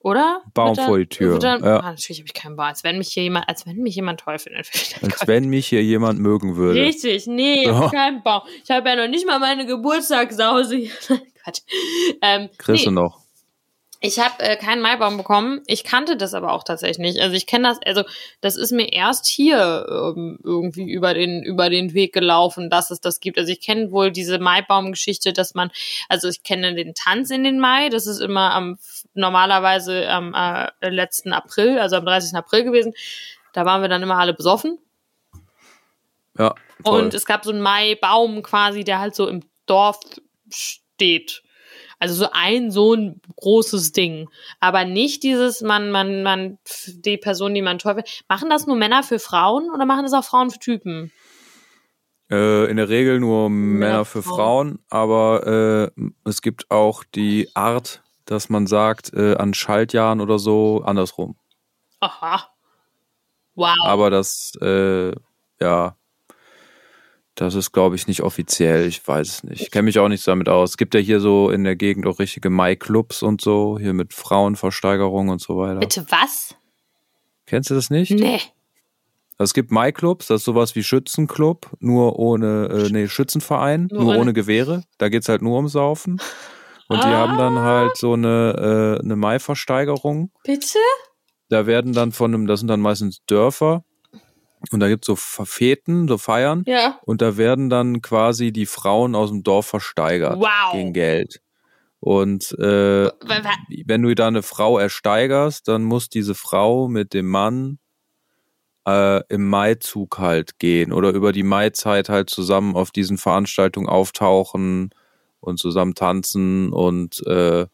oder? Baum dann- vor die Tür, Dann, ja. ah, natürlich habe ich keinen Baum. Als wenn mich hier jemand, als wenn mich jemand toll findet. Als wenn mich hier jemand mögen würde. Richtig, nee, So. kein Baum. Ich habe ja noch nicht mal meine Geburtstagssause hier. Quatsch. Ähm, Kriegst nee, du noch. Ich habe äh, keinen Maibaum bekommen. Ich kannte das aber auch tatsächlich nicht. Also ich kenne das, also das ist mir erst hier ähm, irgendwie über den über den Weg gelaufen, dass es das gibt. Also ich kenne wohl diese Maibaumgeschichte, dass man, also ich kenne den Tanz in den Mai. Das ist immer am normalerweise am äh, letzten April, also am 30. April gewesen. Da waren wir dann immer alle besoffen. Ja. Voll. Und es gab so einen Maibaum quasi, der halt so im Dorf steht. Also so ein so ein großes Ding. Aber nicht dieses, man, man, man, die Person, die man toll findet. Machen das nur Männer für Frauen oder machen das auch Frauen für Typen? Äh, in der Regel nur Männer für Frauen. Frauen, aber äh, es gibt auch die Art, dass man sagt, äh, an Schaltjahren oder so andersrum. Aha. Wow. Aber das, äh, ja, das ist, glaube ich, nicht offiziell. Ich weiß es nicht. Ich kenne mich auch nicht damit aus. Es gibt ja hier so in der Gegend auch richtige Mai-Clubs und so, hier mit Frauenversteigerung und so weiter. Bitte was? Kennst du das nicht? Nee. Also Es gibt Mai-Clubs, das ist sowas wie Schützenclub, nur ohne, äh, nee, Schützenverein, Nur nur, ohne- Gewehre. Da geht's halt nur ums Saufen. Und die haben dann Ah. halt so eine, äh, eine Mai-Versteigerung. Bitte? Da werden dann von einem, das sind dann meistens Dörfer. Und da gibt's so Feten, so Feiern. Ja. Und da werden dann quasi die Frauen aus dem Dorf versteigert Wow. gegen Geld. Und äh, wenn du da eine Frau ersteigerst, dann muss diese Frau mit dem Mann äh, im Maizug halt gehen oder über die Maizeit halt zusammen auf diesen Veranstaltungen auftauchen und zusammen tanzen und äh,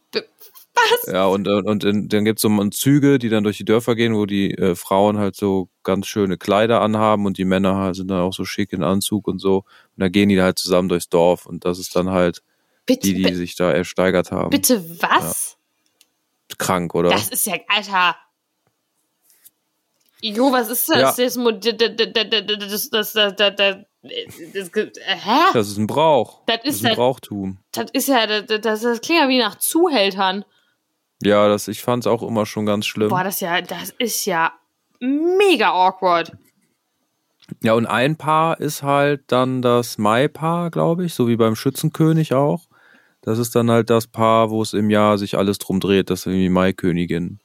Was? ja und und, und in, dann gibt's so Züge, die dann durch die Dörfer gehen, wo die äh, Frauen halt so ganz schöne Kleider anhaben und die Männer halt sind dann auch so schick in Anzug und so und da gehen die halt zusammen durchs Dorf und das ist dann halt Bitte, die, die sich da ersteigert haben. bitte was? Krank, oder? Das ist ja, Alter. Jo, was ist das? Ja. Das, das, das, das, das, das, das, hä? Das ist ein Brauch. Das ist das ist ein Brauchtum. Das ist ja, das, das, das klingt ja wie nach Zuhältern. Ja, das, ich fand es auch immer schon ganz schlimm. Boah, das ist ja, das ist ja mega awkward. Ja, und ein Paar ist halt dann das Mai-Paar, glaube ich, so wie beim Schützenkönig auch. Das ist dann halt das Paar, wo es im Jahr sich alles drum dreht, das ist irgendwie Maikönigin.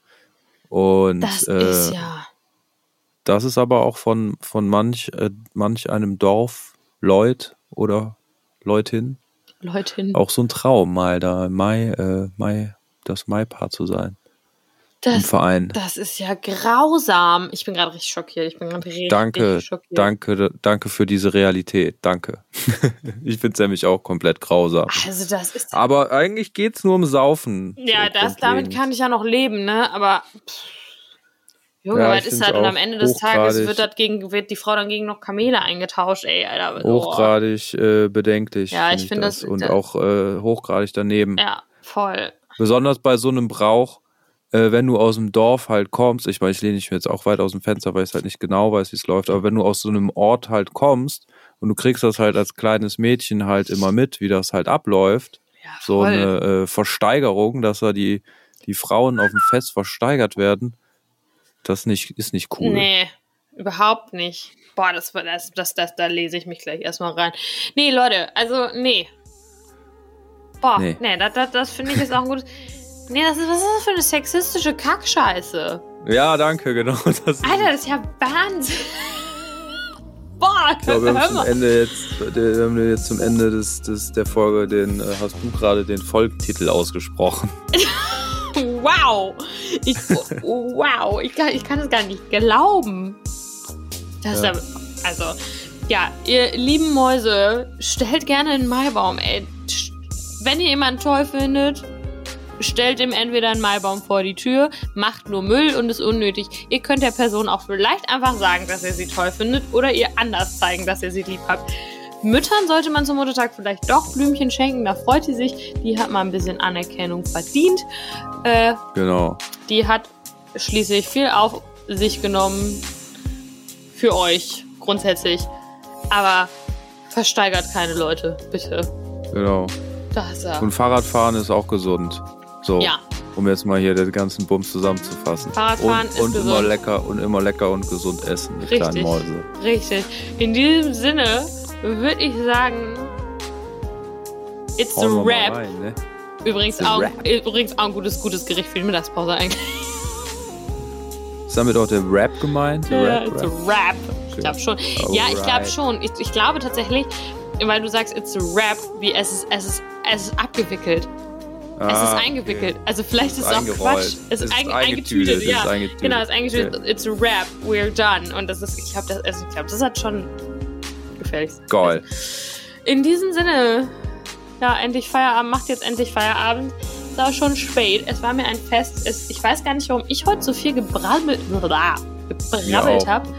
Und Das äh, ist ja. das ist aber auch von, von manch, äh, manch einem Dorf Leut oder Leutin Leute, auch so ein Traum, mal da Mai, äh, Mai, das Mai-Paar zu sein. Im das, Verein. das ist ja grausam. Ich bin gerade richtig schockiert. Ich bin gerade richtig Danke, schockiert. danke, danke für diese Realität. Danke. ich finde es nämlich auch komplett grausam. Also, das ist. Aber eigentlich geht's nur um Saufen. Ja, so das, damit kann ich ja noch leben, ne? Aber. Pff, Junge, Ja, was ist halt? Und am Ende des Tages wird, das gegen, wird die Frau dann gegen noch Kamele eingetauscht, ey, Alter. Oh. Hochgradig äh, bedenklich. Ja, find ich find das- Und das- auch äh, hochgradig daneben. Ja, voll. Besonders bei so einem Brauch, äh, wenn du aus dem Dorf halt kommst. Ich meine, ich lehne mich jetzt auch weit aus dem Fenster, weil ich halt nicht genau weiß, wie es läuft. Aber wenn du aus so einem Ort halt kommst und du kriegst das halt als kleines Mädchen halt immer mit, wie das halt abläuft. Ja, so eine äh, Versteigerung, dass da die, die Frauen auf dem Fest versteigert werden, das nicht, ist nicht cool. Nee, überhaupt nicht. Boah, das, das, das, das, da lese ich mich gleich erstmal rein. Nee, Leute, also, nee. Boah, nee, Nee. das, das, das finde ich ist auch ein gutes. Nee, das ist, was ist das für eine sexistische Kackscheiße? Ja, danke, genau. Das Alter, das ist ja Wahnsinn. Boah, Ich glaube, wir haben zum. Ende jetzt, wir haben jetzt zum Ende des, des, der Folge den, äh, hast du gerade den Folgentitel ausgesprochen. Wow. Ich, wow. Ich kann, ich kann es gar nicht glauben. Das Ja. ist also, ja, ihr lieben Mäuse, stellt gerne einen Maibaum, ey. Wenn ihr jemanden toll findet, stellt ihm entweder einen Maibaum vor die Tür, macht nur Müll und ist unnötig. Ihr könnt der Person auch vielleicht einfach sagen, dass ihr sie toll findet oder ihr anders zeigen, dass ihr sie lieb habt. Müttern sollte man zum Muttertag vielleicht doch Blümchen schenken, da freut sie sich. Die hat mal ein bisschen Anerkennung verdient. Äh, Genau. die hat schließlich viel auf sich genommen für euch grundsätzlich. Aber versteigert keine Leute, bitte. Genau. Da ist er. Und Fahrradfahren ist auch gesund. So. Ja. Um jetzt mal hier den ganzen Bums zusammenzufassen. Fahrradfahren und, ist und immer gesund. lecker und immer lecker und gesund essen, die Richtig. kleinen Mäuse. Richtig. In diesem Sinne würde ich sagen, it's a Hauen wir mal rap. rein, ne? Übrigens It's a auch, wrap. übrigens auch ein gutes, gutes Gericht für die Mittagspause eigentlich. Ist damit auch der Rap gemeint? Ja, Rap, it's a Rap? Ich glaube schon. Ja, ich glaube Alright. schon. Ich, ich glaube tatsächlich, weil du sagst, it's a rap, wie es ist, es ist, es ist abgewickelt. es ist Ah, eingewickelt. Also vielleicht ist es Ist auch eingerollt. Quatsch. Es Es ist einge- eingetütet. eingetütet. Es ist Ja, eingetütet. genau, es ist eingetütet. Okay. It's a rap, we're done. Und das ist, ich glaube, das, also ich glaub, das hat schon gefällig. Geil. In diesem Sinne, ja, endlich Feierabend, macht jetzt endlich Feierabend. Es auch schon spät. Es war mir ein Fest. Es, ich weiß gar nicht, warum ich heute so viel gebrabbelt, gebrabbelt auch. habe.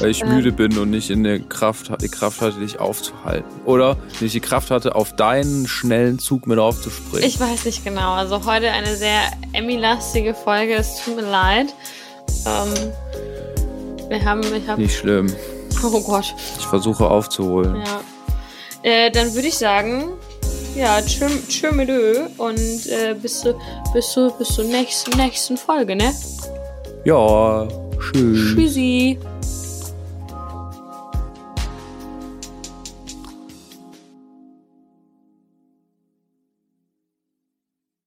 Weil ich Ähm. müde bin und nicht in der Kraft, die Kraft hatte, dich aufzuhalten. Oder nicht die Kraft hatte, auf deinen schnellen Zug mit aufzuspringen. Ich weiß nicht genau. Also heute eine sehr Emmy-lastige Folge. Es tut mir leid. Ähm, wir haben, ich habe, nicht schlimm. oh Gott, Ich versuche aufzuholen. ja. Äh, dann würde ich sagen, ja, tschö, mit Ö und äh, bis zur bis zur bis zur nächsten nächsten Folge, ne? Ja, schön. Tschüssi.